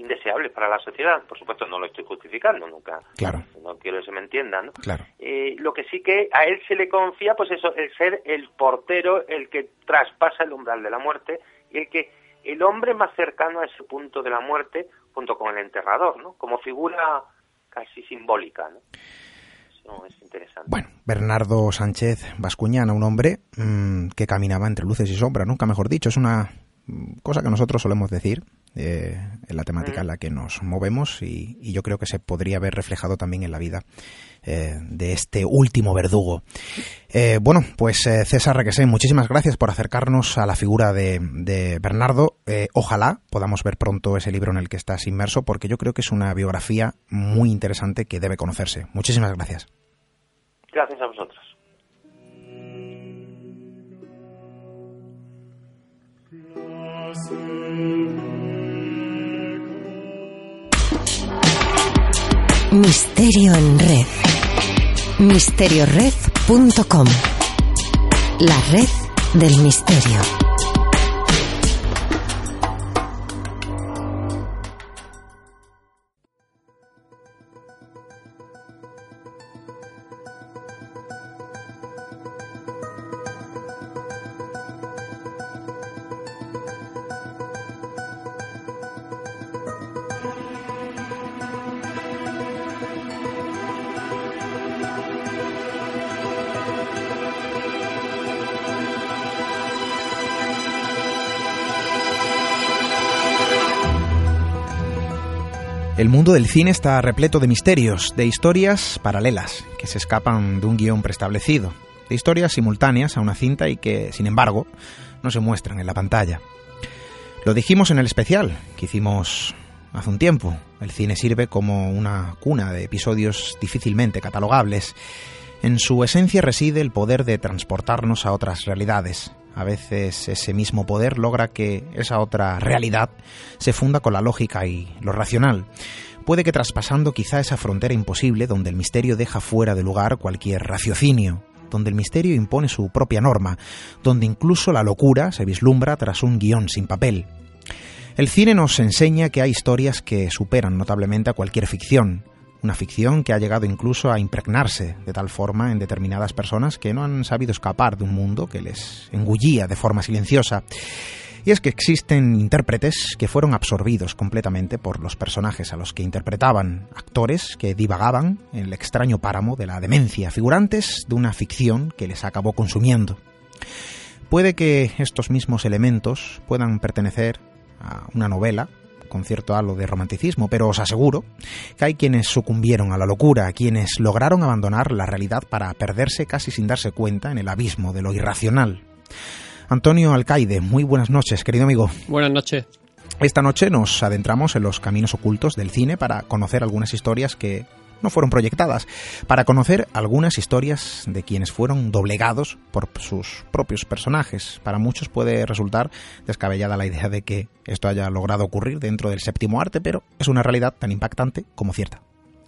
indeseables para la sociedad. Por supuesto, no lo estoy justificando nunca. Claro. No quiero que se me entienda, ¿no? Claro. Eh, lo que sí que a él se le confía, pues eso, el ser el portero, el que traspasa el umbral de la muerte y el que el hombre más cercano a ese punto de la muerte, junto con el enterrador, ¿no? Como figura casi simbólica, ¿no? no, es interesante. Bueno, Bernardo Sánchez Bascuñana, un hombre mm, que caminaba entre luces y sombras, nunca mejor dicho, es una cosa que nosotros solemos decir eh, en la temática en la que nos movemos y, y, yo creo que se podría ver reflejado también en la vida eh, de este último verdugo. Eh, bueno, pues César Requesén, muchísimas gracias por acercarnos a la figura de, de Bernardo. Ojalá podamos ver pronto ese libro en el que estás inmerso porque yo creo que es una biografía muy interesante que debe conocerse. Muchísimas gracias. Gracias a vosotros. Misterio en red. Misteriored.com. La red del misterio. Mundo del cine está repleto de misterios, de historias paralelas, que se escapan de un guion preestablecido, de historias simultáneas a una cinta y que, sin embargo, no se muestran en la pantalla. Lo dijimos en el especial que hicimos hace un tiempo. El cine sirve como una cuna de episodios difícilmente catalogables. En su esencia reside el poder de transportarnos a otras realidades, a veces ese mismo poder logra que esa otra realidad se funda con la lógica y lo racional. Puede que traspasando quizá esa frontera imposible donde el misterio deja fuera de lugar cualquier raciocinio, donde el misterio impone su propia norma, donde incluso la locura se vislumbra tras un guion sin papel. El cine nos enseña que hay historias que superan notablemente a cualquier ficción, una ficción que ha llegado incluso a impregnarse de tal forma en determinadas personas que no han sabido escapar de un mundo que les engullía de forma silenciosa. Y es que existen intérpretes que fueron absorbidos completamente por los personajes a los que interpretaban, actores que divagaban en el extraño páramo de la demencia, figurantes de una ficción que les acabó consumiendo. Puede que estos mismos elementos puedan pertenecer a una novela con cierto halo de romanticismo, pero os aseguro que hay quienes sucumbieron a la locura, quienes lograron abandonar la realidad para perderse casi sin darse cuenta en el abismo de lo irracional. Antonio Alcaide, muy buenas noches, querido amigo. Buenas noches. Esta noche nos adentramos en los caminos ocultos del cine para conocer algunas historias que no fueron proyectadas, para conocer algunas historias de quienes fueron doblegados por sus propios personajes. Para muchos puede resultar descabellada la idea de que esto haya logrado ocurrir dentro del séptimo arte, pero es una realidad tan impactante como cierta.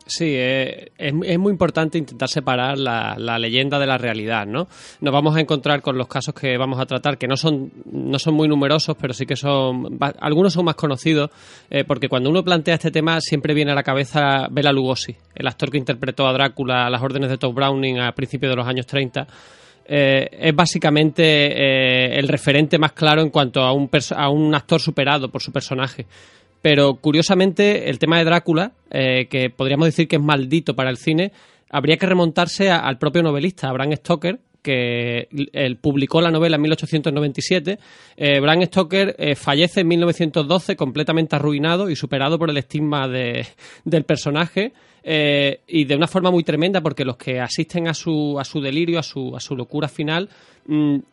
Sí, eh, es, muy importante intentar separar la, la, leyenda de la realidad, ¿no? Nos vamos a encontrar con los casos que vamos a tratar, que no son, no son muy numerosos, pero sí que son, algunos son más conocidos, eh, porque cuando uno plantea este tema siempre viene a la cabeza Bela Lugosi, el actor que interpretó a Drácula a las órdenes de Todd Browning a principios de los años 30. Eh, es básicamente eh, el referente más claro en cuanto a un, a un actor superado por su personaje. Pero curiosamente, el tema de Drácula, eh, que podríamos decir que es maldito para el cine, habría que remontarse al propio novelista, Bram Stoker, que publicó la novela en 1897. Eh, Bram Stoker eh, fallece en 1912 completamente arruinado y superado por el estigma de, del personaje. Eh, y de una forma muy tremenda porque los que asisten a su, a su delirio, a su, a su locura final,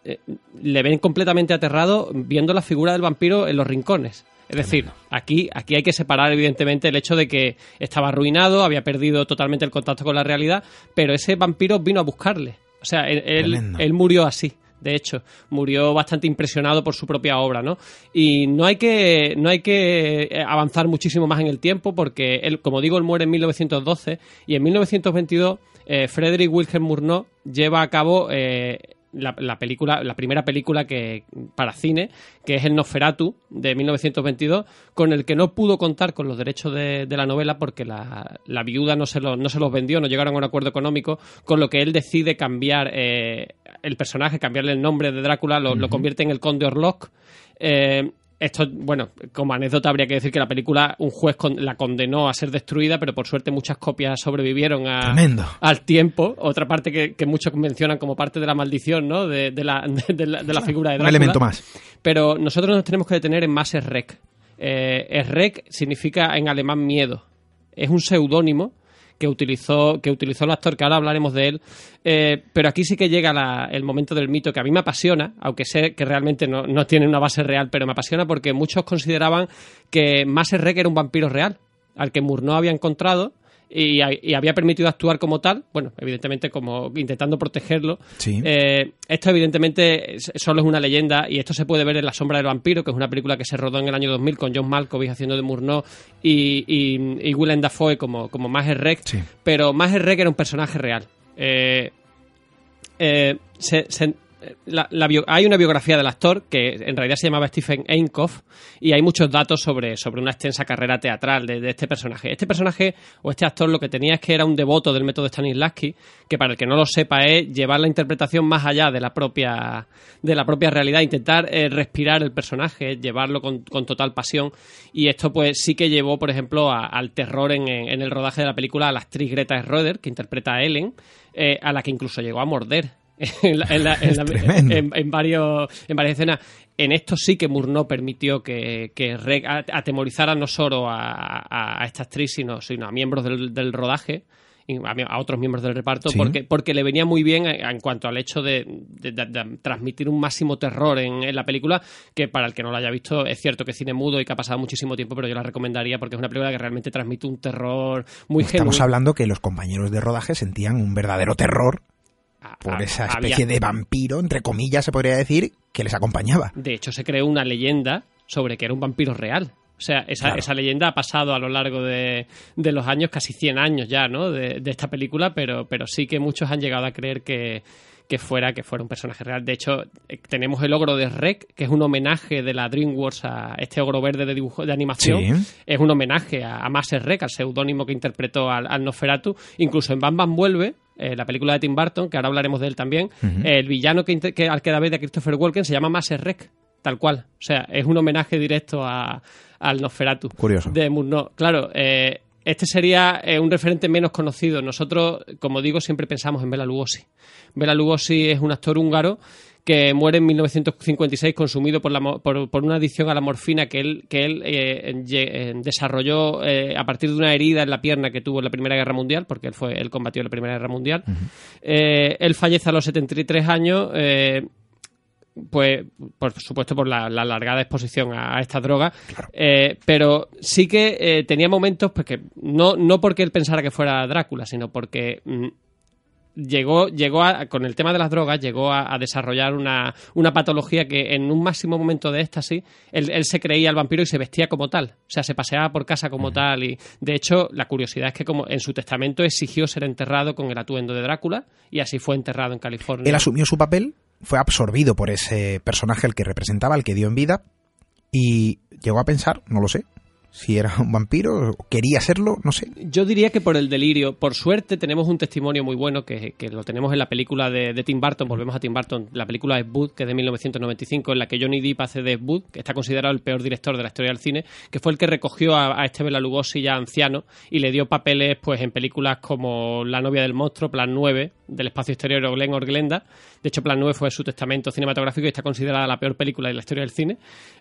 eh, le ven completamente aterrado viendo la figura del vampiro en los rincones. Es decir, aquí, aquí hay que separar evidentemente el hecho de que estaba arruinado, había perdido totalmente el contacto con la realidad, pero ese vampiro vino a buscarle. O sea, él, él, él murió así de hecho, murió bastante impresionado por su propia obra, ¿no? Y no hay que, no hay que avanzar muchísimo más en el tiempo porque, él, como digo, él muere en 1912 y en 1922 eh, Frederick Wilhelm Murnau lleva a cabo eh, la, la, película, la primera película que para cine, que es el Nosferatu de 1922, con el que no pudo contar con los derechos de, de la novela porque la, la viuda no se, lo, no se los vendió, no llegaron a un acuerdo económico, con lo que él decide cambiar eh, el personaje, cambiarle el nombre de Drácula, lo, uh -huh. lo convierte en el Conde Orlok. Eh, esto, bueno, como anécdota habría que decir que la película, un juez la condenó a ser destruida, pero por suerte muchas copias sobrevivieron al tiempo. Otra parte que, muchos mencionan como parte de la maldición, ¿no? De, la, de, la, figura de Drácula. Un elemento más. Pero nosotros nos tenemos que detener en más Errek. Eh, Errek significa en alemán miedo. Es un seudónimo que utilizó, que utilizó el actor, que ahora hablaremos de él. Eh, pero aquí sí que llega el momento del mito que a mí me apasiona, aunque sé que realmente no, tiene una base real, pero me apasiona porque muchos consideraban que Maser era un vampiro real, al que Murnau había encontrado y, había permitido actuar como tal, bueno, evidentemente como intentando protegerlo. Eh, esto evidentemente solo es una leyenda y esto se puede ver en La sombra del vampiro, que es una película que se rodó en el año 2000 con John Malkovich haciendo de Murnau y, y, Willem Dafoe como, como Maher Reck, pero Maher Reck era un personaje real. Eh, eh, se, hay una biografía del actor que en realidad se llamaba Stephen Einkoff y hay muchos datos sobre, sobre una extensa carrera teatral de, este personaje. Este personaje o este actor lo que tenía es que era un devoto del método Stanislavski, que para el que no lo sepa es llevar la interpretación más allá de la propia, de la propia realidad, intentar eh, respirar el personaje, llevarlo con, total pasión. Y esto pues sí que llevó, por ejemplo, al terror en, el rodaje de la película a la actriz Greta Schroeder, que interpreta a Ellen, eh, a la que incluso llegó a morder en, varios, en varias escenas. En esto sí que Murnau permitió que, que atemorizara no solo a, esta actriz, sino, sino a miembros del, rodaje a, otros miembros del reparto porque, porque le venía muy bien en cuanto al hecho de, transmitir un máximo terror en, la película que para el que no lo haya visto es cierto que es cine mudo y que ha pasado muchísimo tiempo pero yo la recomendaría porque es una película que realmente transmite un terror muy Estamos hablando que los compañeros de rodaje sentían un verdadero terror por esa especie de vampiro, entre comillas se podría decir, que les acompañaba. De hecho, se creó una leyenda sobre que era un vampiro real. O sea, esa, esa leyenda ha pasado a lo largo de, de, los años, casi 100 años ya, ¿no? De, de, esta película, pero, pero sí que muchos han llegado a creer que, que fuera, que fuera un personaje real. De hecho, eh, tenemos el ogro de Rec, que es un homenaje de la DreamWorks a este ogro verde de dibujo de animación. Es un homenaje a, a Maser Rec, al seudónimo que interpretó al, al Nosferatu. Incluso en Bam Bam Vuelve, eh, la película de Tim Burton, que ahora hablaremos de él también, el villano que, al que da vez de Christopher Walken se llama Maser Rec, tal cual. O sea, es un homenaje directo a, al Nosferatu. Curioso. De Murnau. Claro, eh, este sería eh, un referente menos conocido. Nosotros, como digo, siempre pensamos en Bela Lugosi. Bela Lugosi es un actor húngaro que muere en 1956 consumido por, la, por, una adicción a la morfina que él, que él eh, eh, desarrolló eh, a partir de una herida en la pierna que tuvo en la Primera Guerra Mundial, porque él, fue, él combatió en la Primera Guerra Mundial. él fallece a los 73 años pues por supuesto por la, largada exposición a, esta droga. Pero sí que tenía momentos pues que no, no porque él pensara que fuera Drácula sino porque mm, llegó, llegó con el tema de las drogas, llegó a, desarrollar una, una, patología que en un máximo momento de éxtasis, él, él, se creía el vampiro y se vestía como tal. O sea, se paseaba por casa como tal. Y de hecho, la curiosidad es que como en su testamento exigió ser enterrado con el atuendo de Drácula y así fue enterrado en California. Él asumió su papel, fue absorbido por ese personaje al que representaba, al que dio en vida, y llegó a pensar, no lo sé, si era un vampiro, quería serlo, no sé. Yo diría que por el delirio. Por suerte tenemos un testimonio muy bueno que, lo tenemos en la película de, Tim Burton, volvemos a Tim Burton, la película Ed Wood, que es de 1995, en la que Johnny Depp hace de Wood, que está considerado el peor director de la historia del cine, que fue el que recogió a, este Bela Lugosi ya anciano y le dio papeles pues en películas como La novia del monstruo, Plan 9, del espacio exterior o Glen Glenda. De hecho, Plan 9 fue su testamento cinematográfico y está considerada la peor película de la historia del cine.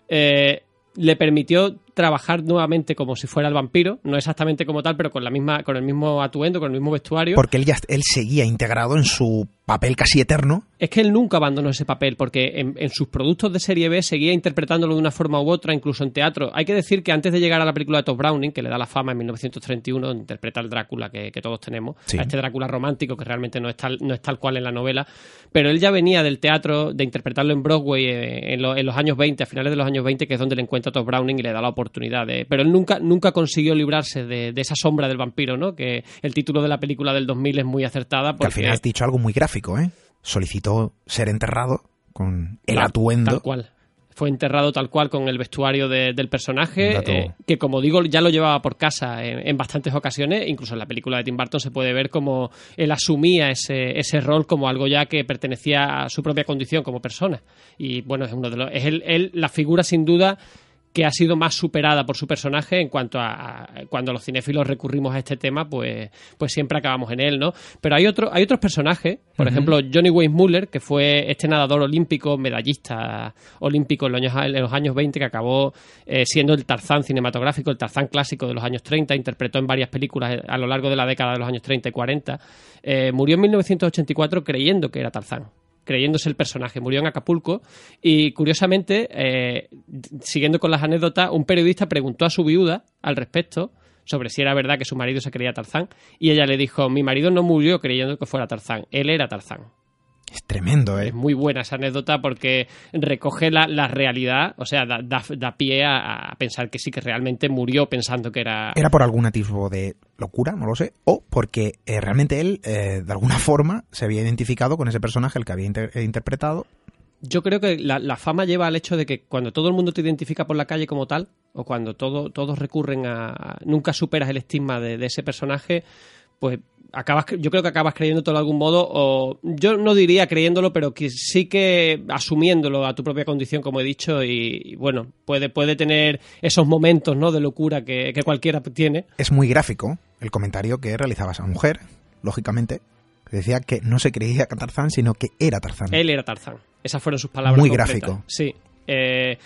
Eh, le permitió trabajar nuevamente como si fuera el vampiro, no exactamente como tal, pero con la misma, con el mismo atuendo, con el mismo vestuario. Porque él ya él seguía integrado en su papel casi eterno. Es que él nunca abandonó ese papel, porque en, sus productos de serie B seguía interpretándolo de una forma u otra, incluso en teatro. Hay que decir que antes de llegar a la película de Top Browning, que le da la fama en 1931, donde interpreta al Drácula que, todos tenemos, a este Drácula romántico que realmente no es, tal, no es tal cual en la novela, pero él ya venía del teatro, de interpretarlo en Broadway eh, en, en los años 20, a finales de los años 20, que es donde le encuentra a Top Browning y le da la oportunidad pero él nunca, nunca consiguió librarse de, esa sombra del vampiro, ¿no? Que el título de la película del 2000 es muy acertada. Porque... al final has dicho algo muy gráfico, ¿eh? Solicitó ser enterrado con el atuendo. Tal cual fue enterrado tal cual con el vestuario del personaje, eh, que como digo ya lo llevaba por casa en, bastantes ocasiones, incluso en la película de Tim Burton se puede ver como él asumía ese, ese rol como algo ya que pertenecía a su propia condición como persona. Y bueno, es uno de los, es el, la figura sin duda que ha sido más superada por su personaje en cuanto a, cuando los cinéfilos recurrimos a este tema, pues, pues siempre acabamos en él, ¿no? Pero hay otro, hay otros personajes, por ejemplo, Johnny Wayne Muller, que fue este nadador olímpico, medallista olímpico en los años, en los años 20, que acabó eh, siendo el Tarzán cinematográfico, el Tarzán clásico de los años 30, interpretó en varias películas a lo largo de la década de los años 30 y 40, eh, murió en 1984 creyendo que era Tarzán creyéndose el personaje. Murió en Acapulco y, curiosamente, eh, siguiendo con las anécdotas, un periodista preguntó a su viuda al respecto sobre si era verdad que su marido se creía Tarzán y ella le dijo, mi marido no murió creyendo que fuera Tarzán, él era Tarzán. Es tremendo, ¿eh? Es muy buena esa anécdota porque recoge la, la realidad, o sea, da, da, da pie a, a, pensar que sí que realmente murió pensando que era... ¿Era por algún tipo de locura? No lo sé. O porque eh, realmente él, eh, de alguna forma, se había identificado con ese personaje, el que había inter interpretado. Yo creo que la, la, fama lleva al hecho de que cuando todo el mundo te identifica por la calle como tal, o cuando todo, todos recurren a... Nunca superas el estigma de, de ese personaje, pues acabas yo creo que acabas creyéndolo de algún modo o yo no diría creyéndolo pero que sí que asumiéndolo a tu propia condición como he dicho y, y bueno puede puede tener esos momentos no de locura que, que, cualquiera tiene. Es muy gráfico el comentario que realizaba esa mujer lógicamente decía que no se creía Tarzán sino que era Tarzán. Él era Tarzán. Esas fueron sus palabras muy completas. gráfico. Sí. Eh,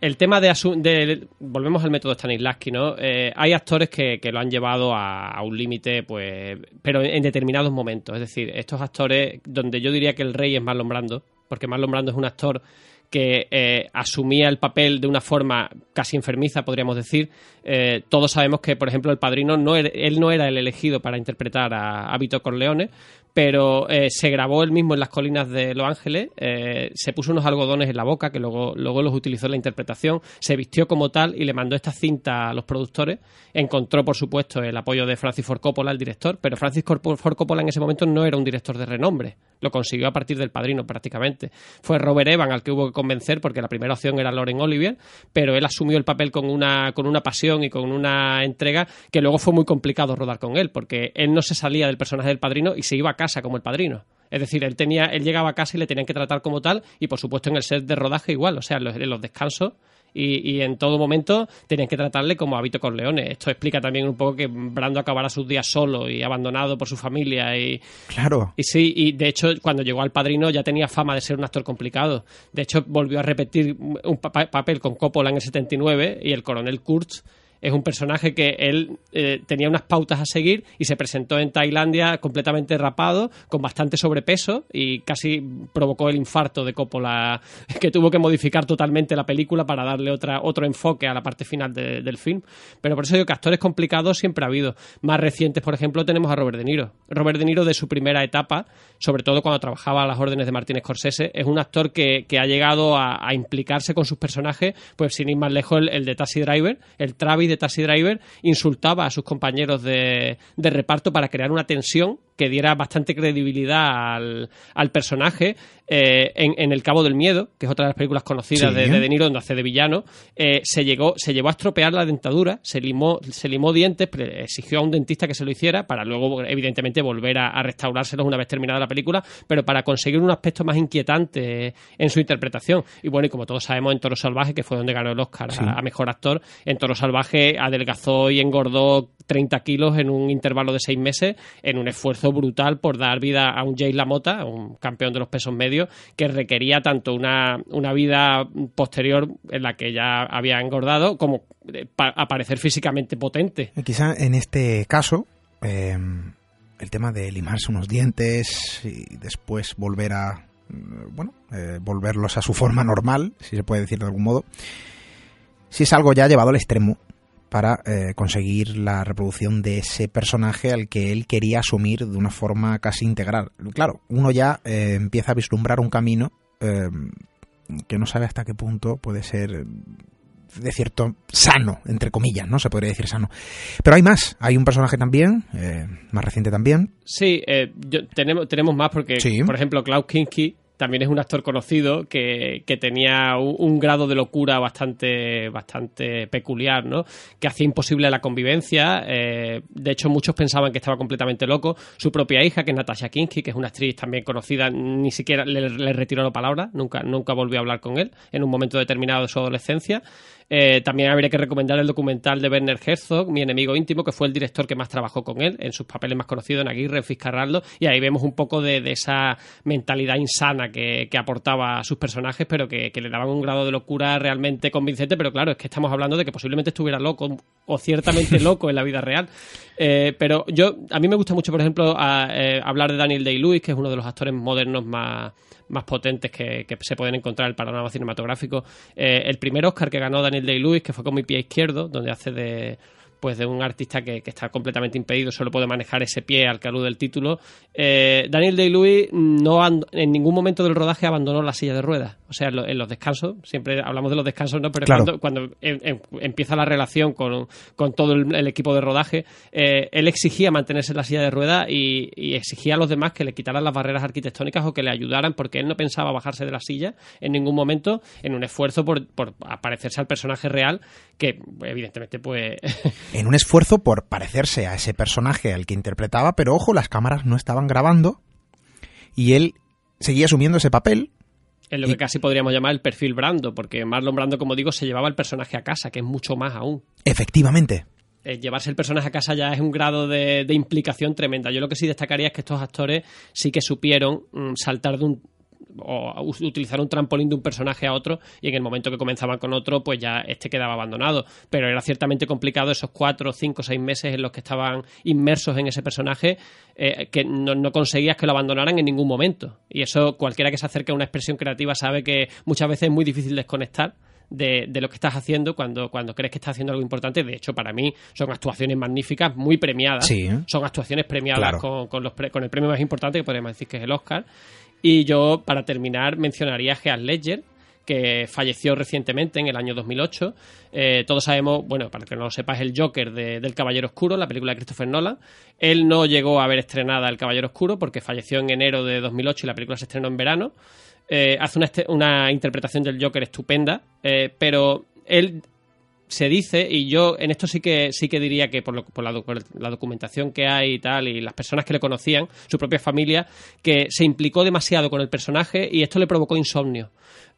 el tema de, de, volvemos al método Stanislavski, ¿no? Eh, hay actores que, que, lo han llevado a, un límite, pues, pero en, determinados momentos. Es decir, estos actores donde yo diría que el rey es Marlon Brando, porque Marlon Brando es un actor que eh, asumía el papel de una forma casi enfermiza, podríamos decir. Eh, todos sabemos que, por ejemplo, el padrino no era, él no era el elegido para interpretar a, a Vito Corleone, pero eh, se grabó él mismo en las colinas de Los Ángeles, eh, se puso unos algodones en la boca, que luego, luego los utilizó en la interpretación, se vistió como tal y le mandó esta cinta a los productores. Encontró, por supuesto, el apoyo de Francis Ford Coppola, el director, pero Francis Ford Coppola en ese momento no era un director de renombre, lo consiguió a partir del padrino prácticamente. Fue Robert Evan al que hubo que convencer, porque la primera opción era Lauren Olivier, pero él asumió el papel con una, con una pasión y con una entrega que luego fue muy complicado rodar con él, porque él no se salía del personaje del padrino y se iba a casa como el padrino. Es decir, él tenía, él llegaba a casa y le tenían que tratar como tal, y por supuesto en el set de rodaje igual, o sea, en los, en los descansos y, y, en todo momento tenían que tratarle como a Vito Corleone. Esto explica también un poco que Brando acabara sus días solo y abandonado por su familia. Y, claro. Y sí, y de hecho, cuando llegó al padrino ya tenía fama de ser un actor complicado. De hecho, volvió a repetir un pa papel con Coppola en el 79 y el coronel Kurtz es un personaje que él eh, tenía unas pautas a seguir y se presentó en Tailandia completamente rapado, con bastante sobrepeso y casi provocó el infarto de Coppola, que tuvo que modificar totalmente la película para darle otra, otro enfoque a la parte final de, del film. Pero por eso digo que actores complicados siempre ha habido. Más recientes, por ejemplo, tenemos a Robert De Niro. Robert De Niro de su primera etapa, sobre todo cuando trabajaba a las órdenes de Martin Scorsese, es un actor que, que ha llegado a, implicarse con sus personajes, pues sin ir más lejos, el de Taxi Driver, el Travis de Taxi Driver insultaba a sus compañeros de, de, reparto para crear una tensión que diera bastante credibilidad al, al personaje eh, en, en, El Cabo del Miedo, que es otra de las películas conocidas sí. de, de, de, Niro, donde hace de villano, eh, se, llegó, se llevó a estropear la dentadura, se limó, se limó dientes, exigió a un dentista que se lo hiciera para luego, evidentemente, volver a, a restaurárselos una vez terminada la película, pero para conseguir un aspecto más inquietante en su interpretación. Y bueno, y como todos sabemos, en Toro Salvaje, que fue donde ganó el Oscar sí. a, a, Mejor Actor, en Toro Salvaje adelgazó y engordó 30 kilos en un intervalo de seis meses en un esfuerzo brutal por dar vida a un Jay Lamota, un campeón de los pesos medios, que requería tanto una, una vida posterior en la que ya había engordado como aparecer físicamente potente. Quizá en este caso, eh, el tema de limarse unos dientes y después volver a, bueno, eh, volverlos a su forma normal, si se puede decir de algún modo, si es algo ya llevado al extremo para eh, conseguir la reproducción de ese personaje al que él quería asumir de una forma casi integral. Claro, uno ya eh, empieza a vislumbrar un camino eh, que no sabe hasta qué punto puede ser de cierto sano, entre comillas, ¿no? Se podría decir sano. Pero hay más, hay un personaje también, más reciente también. Sí, eh, yo, tenemos, tenemos más porque, sí. por ejemplo, Klaus Kinski también es un actor conocido que, que tenía un, grado de locura bastante, bastante peculiar, ¿no? Que hacía imposible la convivencia. Eh, de hecho, muchos pensaban que estaba completamente loco. Su propia hija, que es Natasha Kinski, que es una actriz también conocida, ni siquiera le, le retiró la palabra, nunca, nunca volvió a hablar con él en un momento determinado de su adolescencia. Eh, también habría que recomendar el documental de Werner Herzog, Mi enemigo íntimo, que fue el director que más trabajó con él en sus papeles más conocidos en Aguirre, en Fiscarraldo, y ahí vemos un poco de, esa mentalidad insana que, aportaba a sus personajes, pero que, le daban un grado de locura realmente convincente, pero claro, es que estamos hablando de que posiblemente estuviera loco o ciertamente loco en la vida real. Eh, pero yo, a mí me gusta mucho, por ejemplo, eh, hablar de Daniel Day-Lewis, que es uno de los actores modernos más más potentes que, se pueden encontrar en el panorama cinematográfico. Eh, el primer Oscar que ganó Daniel Day-Lewis, que fue con mi pie izquierdo, donde hace de pues de un artista que, está completamente impedido, solo puede manejar ese pie al calor del título. Eh, Daniel Day-Lewis no en ningún momento del rodaje abandonó la silla de ruedas. O sea, en, los descansos, siempre hablamos de los descansos, ¿no? Pero cuando, em, em, empieza la relación con, todo el, equipo de rodaje, eh, él exigía mantenerse en la silla de ruedas y, exigía a los demás que le quitaran las barreras arquitectónicas o que le ayudaran, porque él no pensaba bajarse de la silla en ningún momento en un esfuerzo por, por parecerse al personaje real, que evidentemente, pues en un esfuerzo por parecerse a ese personaje al que interpretaba, pero ojo, las cámaras no estaban grabando y él seguía asumiendo ese papel. En lo que casi podríamos llamar el perfil Brando, porque Marlon Brando, como digo, se llevaba el personaje a casa, que es mucho más aún. Efectivamente. Eh, llevarse el personaje a casa ya es un grado de, implicación tremenda. Yo lo que sí destacaría es que estos actores sí que supieron mm, saltar de un o utilizar un trampolín de un personaje a otro y en el momento que comenzaban con otro pues ya este quedaba abandonado pero era ciertamente complicado esos cuatro, cinco, seis meses en los que estaban inmersos en ese personaje eh, que no, conseguías que lo abandonaran en ningún momento y eso cualquiera que se acerque a una expresión creativa sabe que muchas veces es muy difícil desconectar de, lo que estás haciendo cuando, cuando crees que estás haciendo algo importante. De hecho, para mí son actuaciones magníficas, muy premiadas. Son actuaciones premiadas con, con, los con el premio más importante que podríamos decir que es el Oscar. Y yo, para terminar, mencionaría a Heath Ledger, que falleció recientemente en el año 2008. Eh, todos sabemos, bueno, para que no lo sepas, el Joker del Caballero Oscuro, la película de Christopher Nolan. Él no llegó a ver estrenada El Caballero Oscuro porque falleció en enero de 2008 y la película se estrenó en verano. Eh, hace una, una, interpretación del Joker estupenda, eh, pero él se dice, y yo en esto sí que sí que diría que por, la, documentación que hay y tal, y las personas que le conocían, su propia familia, que se implicó demasiado con el personaje y esto le provocó insomnio.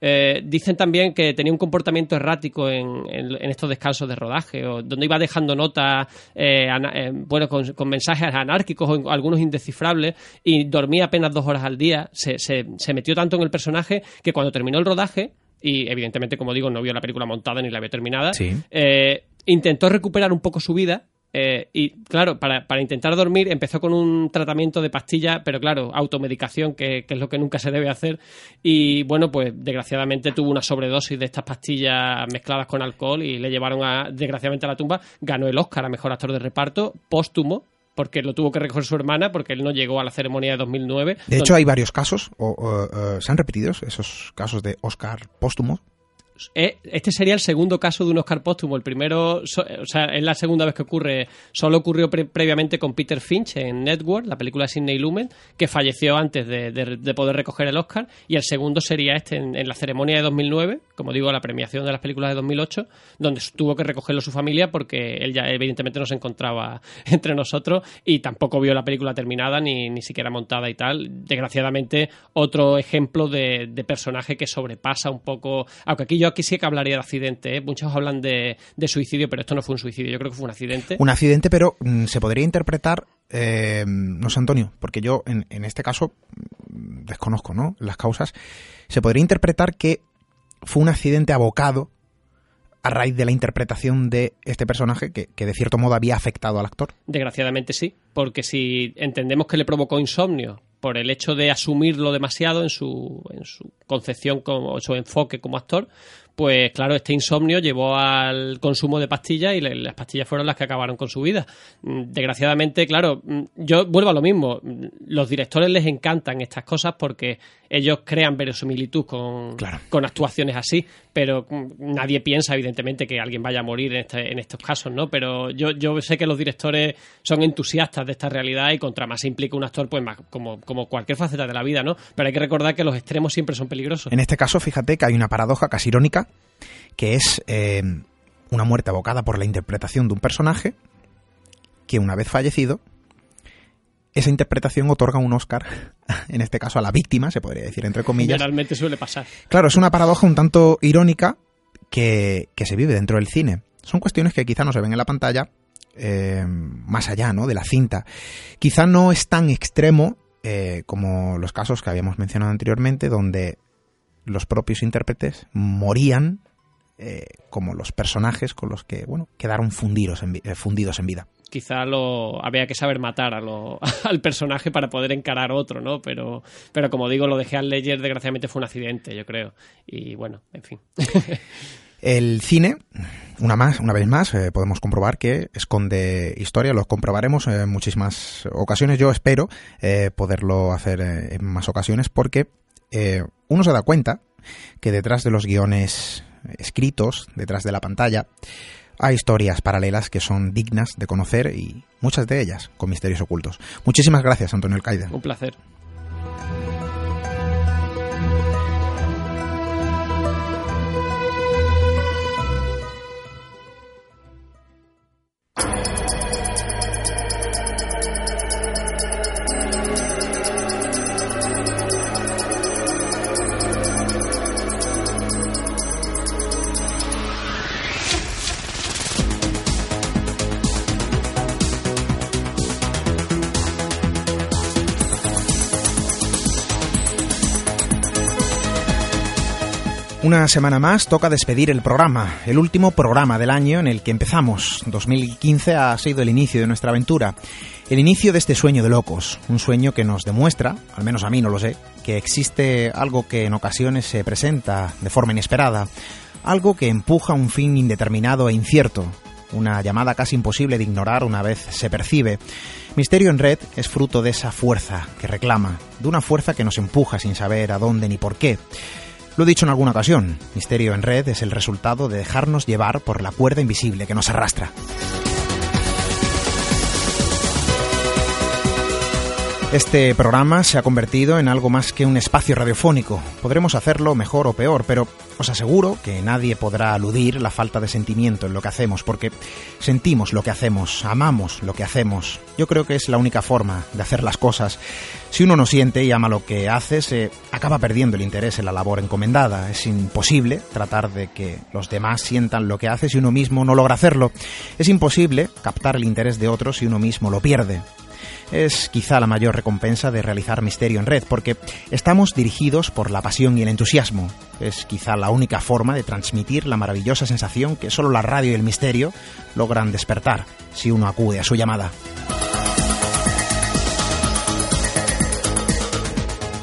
Eh, dicen también que tenía un comportamiento errático en, estos descansos de rodaje, o donde iba dejando notas eh, eh, bueno, con, mensajes anárquicos o algunos indescifrables, y dormía apenas dos horas al día. Se metió tanto en el personaje que cuando terminó el rodaje, y evidentemente, como digo, no vio la película montada ni la había terminada. Eh, intentó recuperar un poco su vida. Eh, y claro, para, para, intentar dormir empezó con un tratamiento de pastilla, pero claro, automedicación, que, que, es lo que nunca se debe hacer. Y bueno, pues desgraciadamente tuvo una sobredosis de estas pastillas mezcladas con alcohol y le llevaron a, desgraciadamente a la tumba. Ganó el Oscar a Mejor Actor de Reparto, póstumo, porque lo tuvo que recoger su hermana porque él no llegó a la ceremonia de 2009. De hecho, hay varios casos, o, eh, se han repetido esos casos de Oscar póstumo este sería el segundo caso de un Oscar póstumo. El primero, o sea, es la segunda vez que ocurre. Solo ocurrió previamente con Peter Finch en Network, la película de Sidney Lumen, que falleció antes de, poder recoger el Oscar. Y el segundo sería este en, la ceremonia de 2009, como digo, la premiación de las películas de 2008, donde tuvo que recogerlo su familia porque él ya evidentemente no se encontraba entre nosotros y tampoco vio la película terminada ni, ni siquiera montada y tal. Desgraciadamente, otro ejemplo de, de personaje que sobrepasa un poco. Aunque aquí yo aquí sí que hablaría de accidente. ¿eh? Muchos hablan de, suicidio, pero esto no fue un suicidio. Yo creo que fue un accidente. Un accidente, pero mm, se podría interpretar, eh, no sé, Antonio, porque yo en, este caso mm, desconozco ¿no? las causas. Se podría interpretar que fue un accidente abocado a raíz de la interpretación de este personaje que, que, de cierto modo había afectado al actor? Desgraciadamente sí, porque si entendemos que le provocó insomnio por el hecho de asumirlo demasiado en su, en su concepción, como, su enfoque como actor, pues claro, este insomnio llevó al consumo de pastillas y las pastillas fueron las que acabaron con su vida. Mm, desgraciadamente, claro, mm, yo vuelvo a lo mismo. Mm, los directores les encantan estas cosas porque ellos crean verosimilitud con, con actuaciones así, pero nadie piensa, evidentemente, que alguien vaya a morir en, este, en estos casos, ¿no? Pero yo, yo sé que los directores son entusiastas de esta realidad y contra más se implica un actor, pues más, como, como cualquier faceta de la vida, ¿no? Pero hay que recordar que los extremos siempre son peligrosos. En este caso, fíjate que hay una paradoja casi irónica que es eh, una muerte abocada por la interpretación de un personaje que una vez fallecido, esa interpretación otorga un Oscar, en este caso a la víctima, se podría decir entre comillas. Generalmente suele pasar. Claro, es una paradoja un tanto irónica que, que se vive dentro del cine. Son cuestiones que quizá no se ven en la pantalla, eh, más allá ¿no? de la cinta. Quizá no es tan extremo eh, como los casos que habíamos mencionado anteriormente, donde los propios intérpretes morían eh, como los personajes con los que bueno quedaron fundidos en, fundidos en vida. Quizá lo había que saber matar a lo, al personaje para poder encarar otro, ¿no? Pero, pero como digo, lo dejé al Ledger desgraciadamente fue un accidente, yo creo. Y bueno, en fin. El cine, una, más, una vez más, eh, podemos comprobar que esconde historia, lo comprobaremos en muchísimas ocasiones. Yo espero eh, poderlo hacer eh, en más ocasiones porque uno se da cuenta que detrás de los guiones escritos, detrás de la pantalla, hay historias paralelas que son dignas de conocer y muchas de ellas con misterios ocultos. Muchísimas gracias, Antonio Alcaide. Un placer. Una semana más toca despedir el programa, el último programa del año en el que empezamos. 2015 ha sido el inicio de nuestra aventura, el inicio de este sueño de locos, un sueño que nos demuestra, al menos a mí no lo sé, que existe algo que en ocasiones se presenta de forma inesperada, algo que empuja un fin indeterminado e incierto, una llamada casi imposible de ignorar una vez se percibe. Misterio en Red es fruto de esa fuerza que reclama, de una fuerza que nos empuja sin saber a dónde ni por qué. Lo he dicho en alguna ocasión, Misterio en Red es el resultado de dejarnos llevar por la cuerda invisible que nos arrastra. Este programa se ha convertido en algo más que un espacio radiofónico. Podremos hacerlo mejor o peor, pero os aseguro que nadie podrá aludir la falta de sentimiento en lo que hacemos, porque sentimos lo que hacemos, amamos lo que hacemos. Yo creo que es la única forma de hacer las cosas. Si uno no siente y ama lo que hace, se acaba perdiendo el interés en la labor encomendada. Es imposible tratar de que los demás sientan lo que hace si uno mismo no logra hacerlo. Es imposible captar el interés de otros si uno mismo lo pierde es quizá la mayor recompensa de realizar Misterio en Red, porque estamos dirigidos por la pasión y el entusiasmo. Es quizá la única forma de transmitir la maravillosa sensación que solo la radio y el misterio logran despertar si uno acude a su llamada.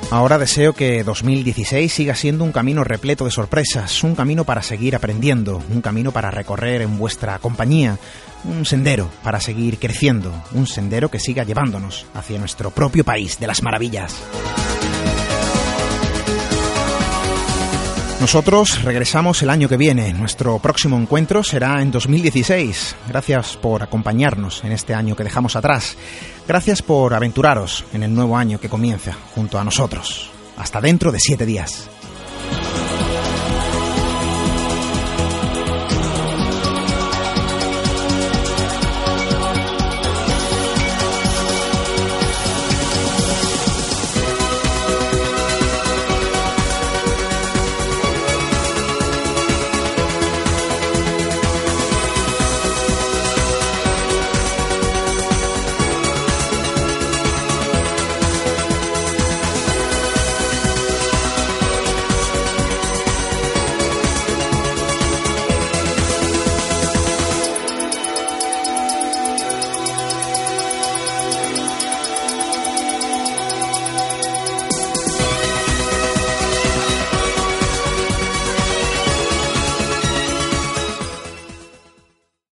Ahora deseo que 2016 siga siendo un camino repleto de sorpresas, un camino para seguir aprendiendo, un camino para recorrer en vuestra compañía, un sendero para seguir creciendo, un sendero que siga llevándonos hacia nuestro propio país de las maravillas. Nosotros regresamos el año que viene. Nuestro próximo encuentro será en 2016. Gracias por acompañarnos en este año que dejamos atrás. Gracias por aventuraros en el nuevo año que comienza junto a nosotros. Hasta dentro de siete días.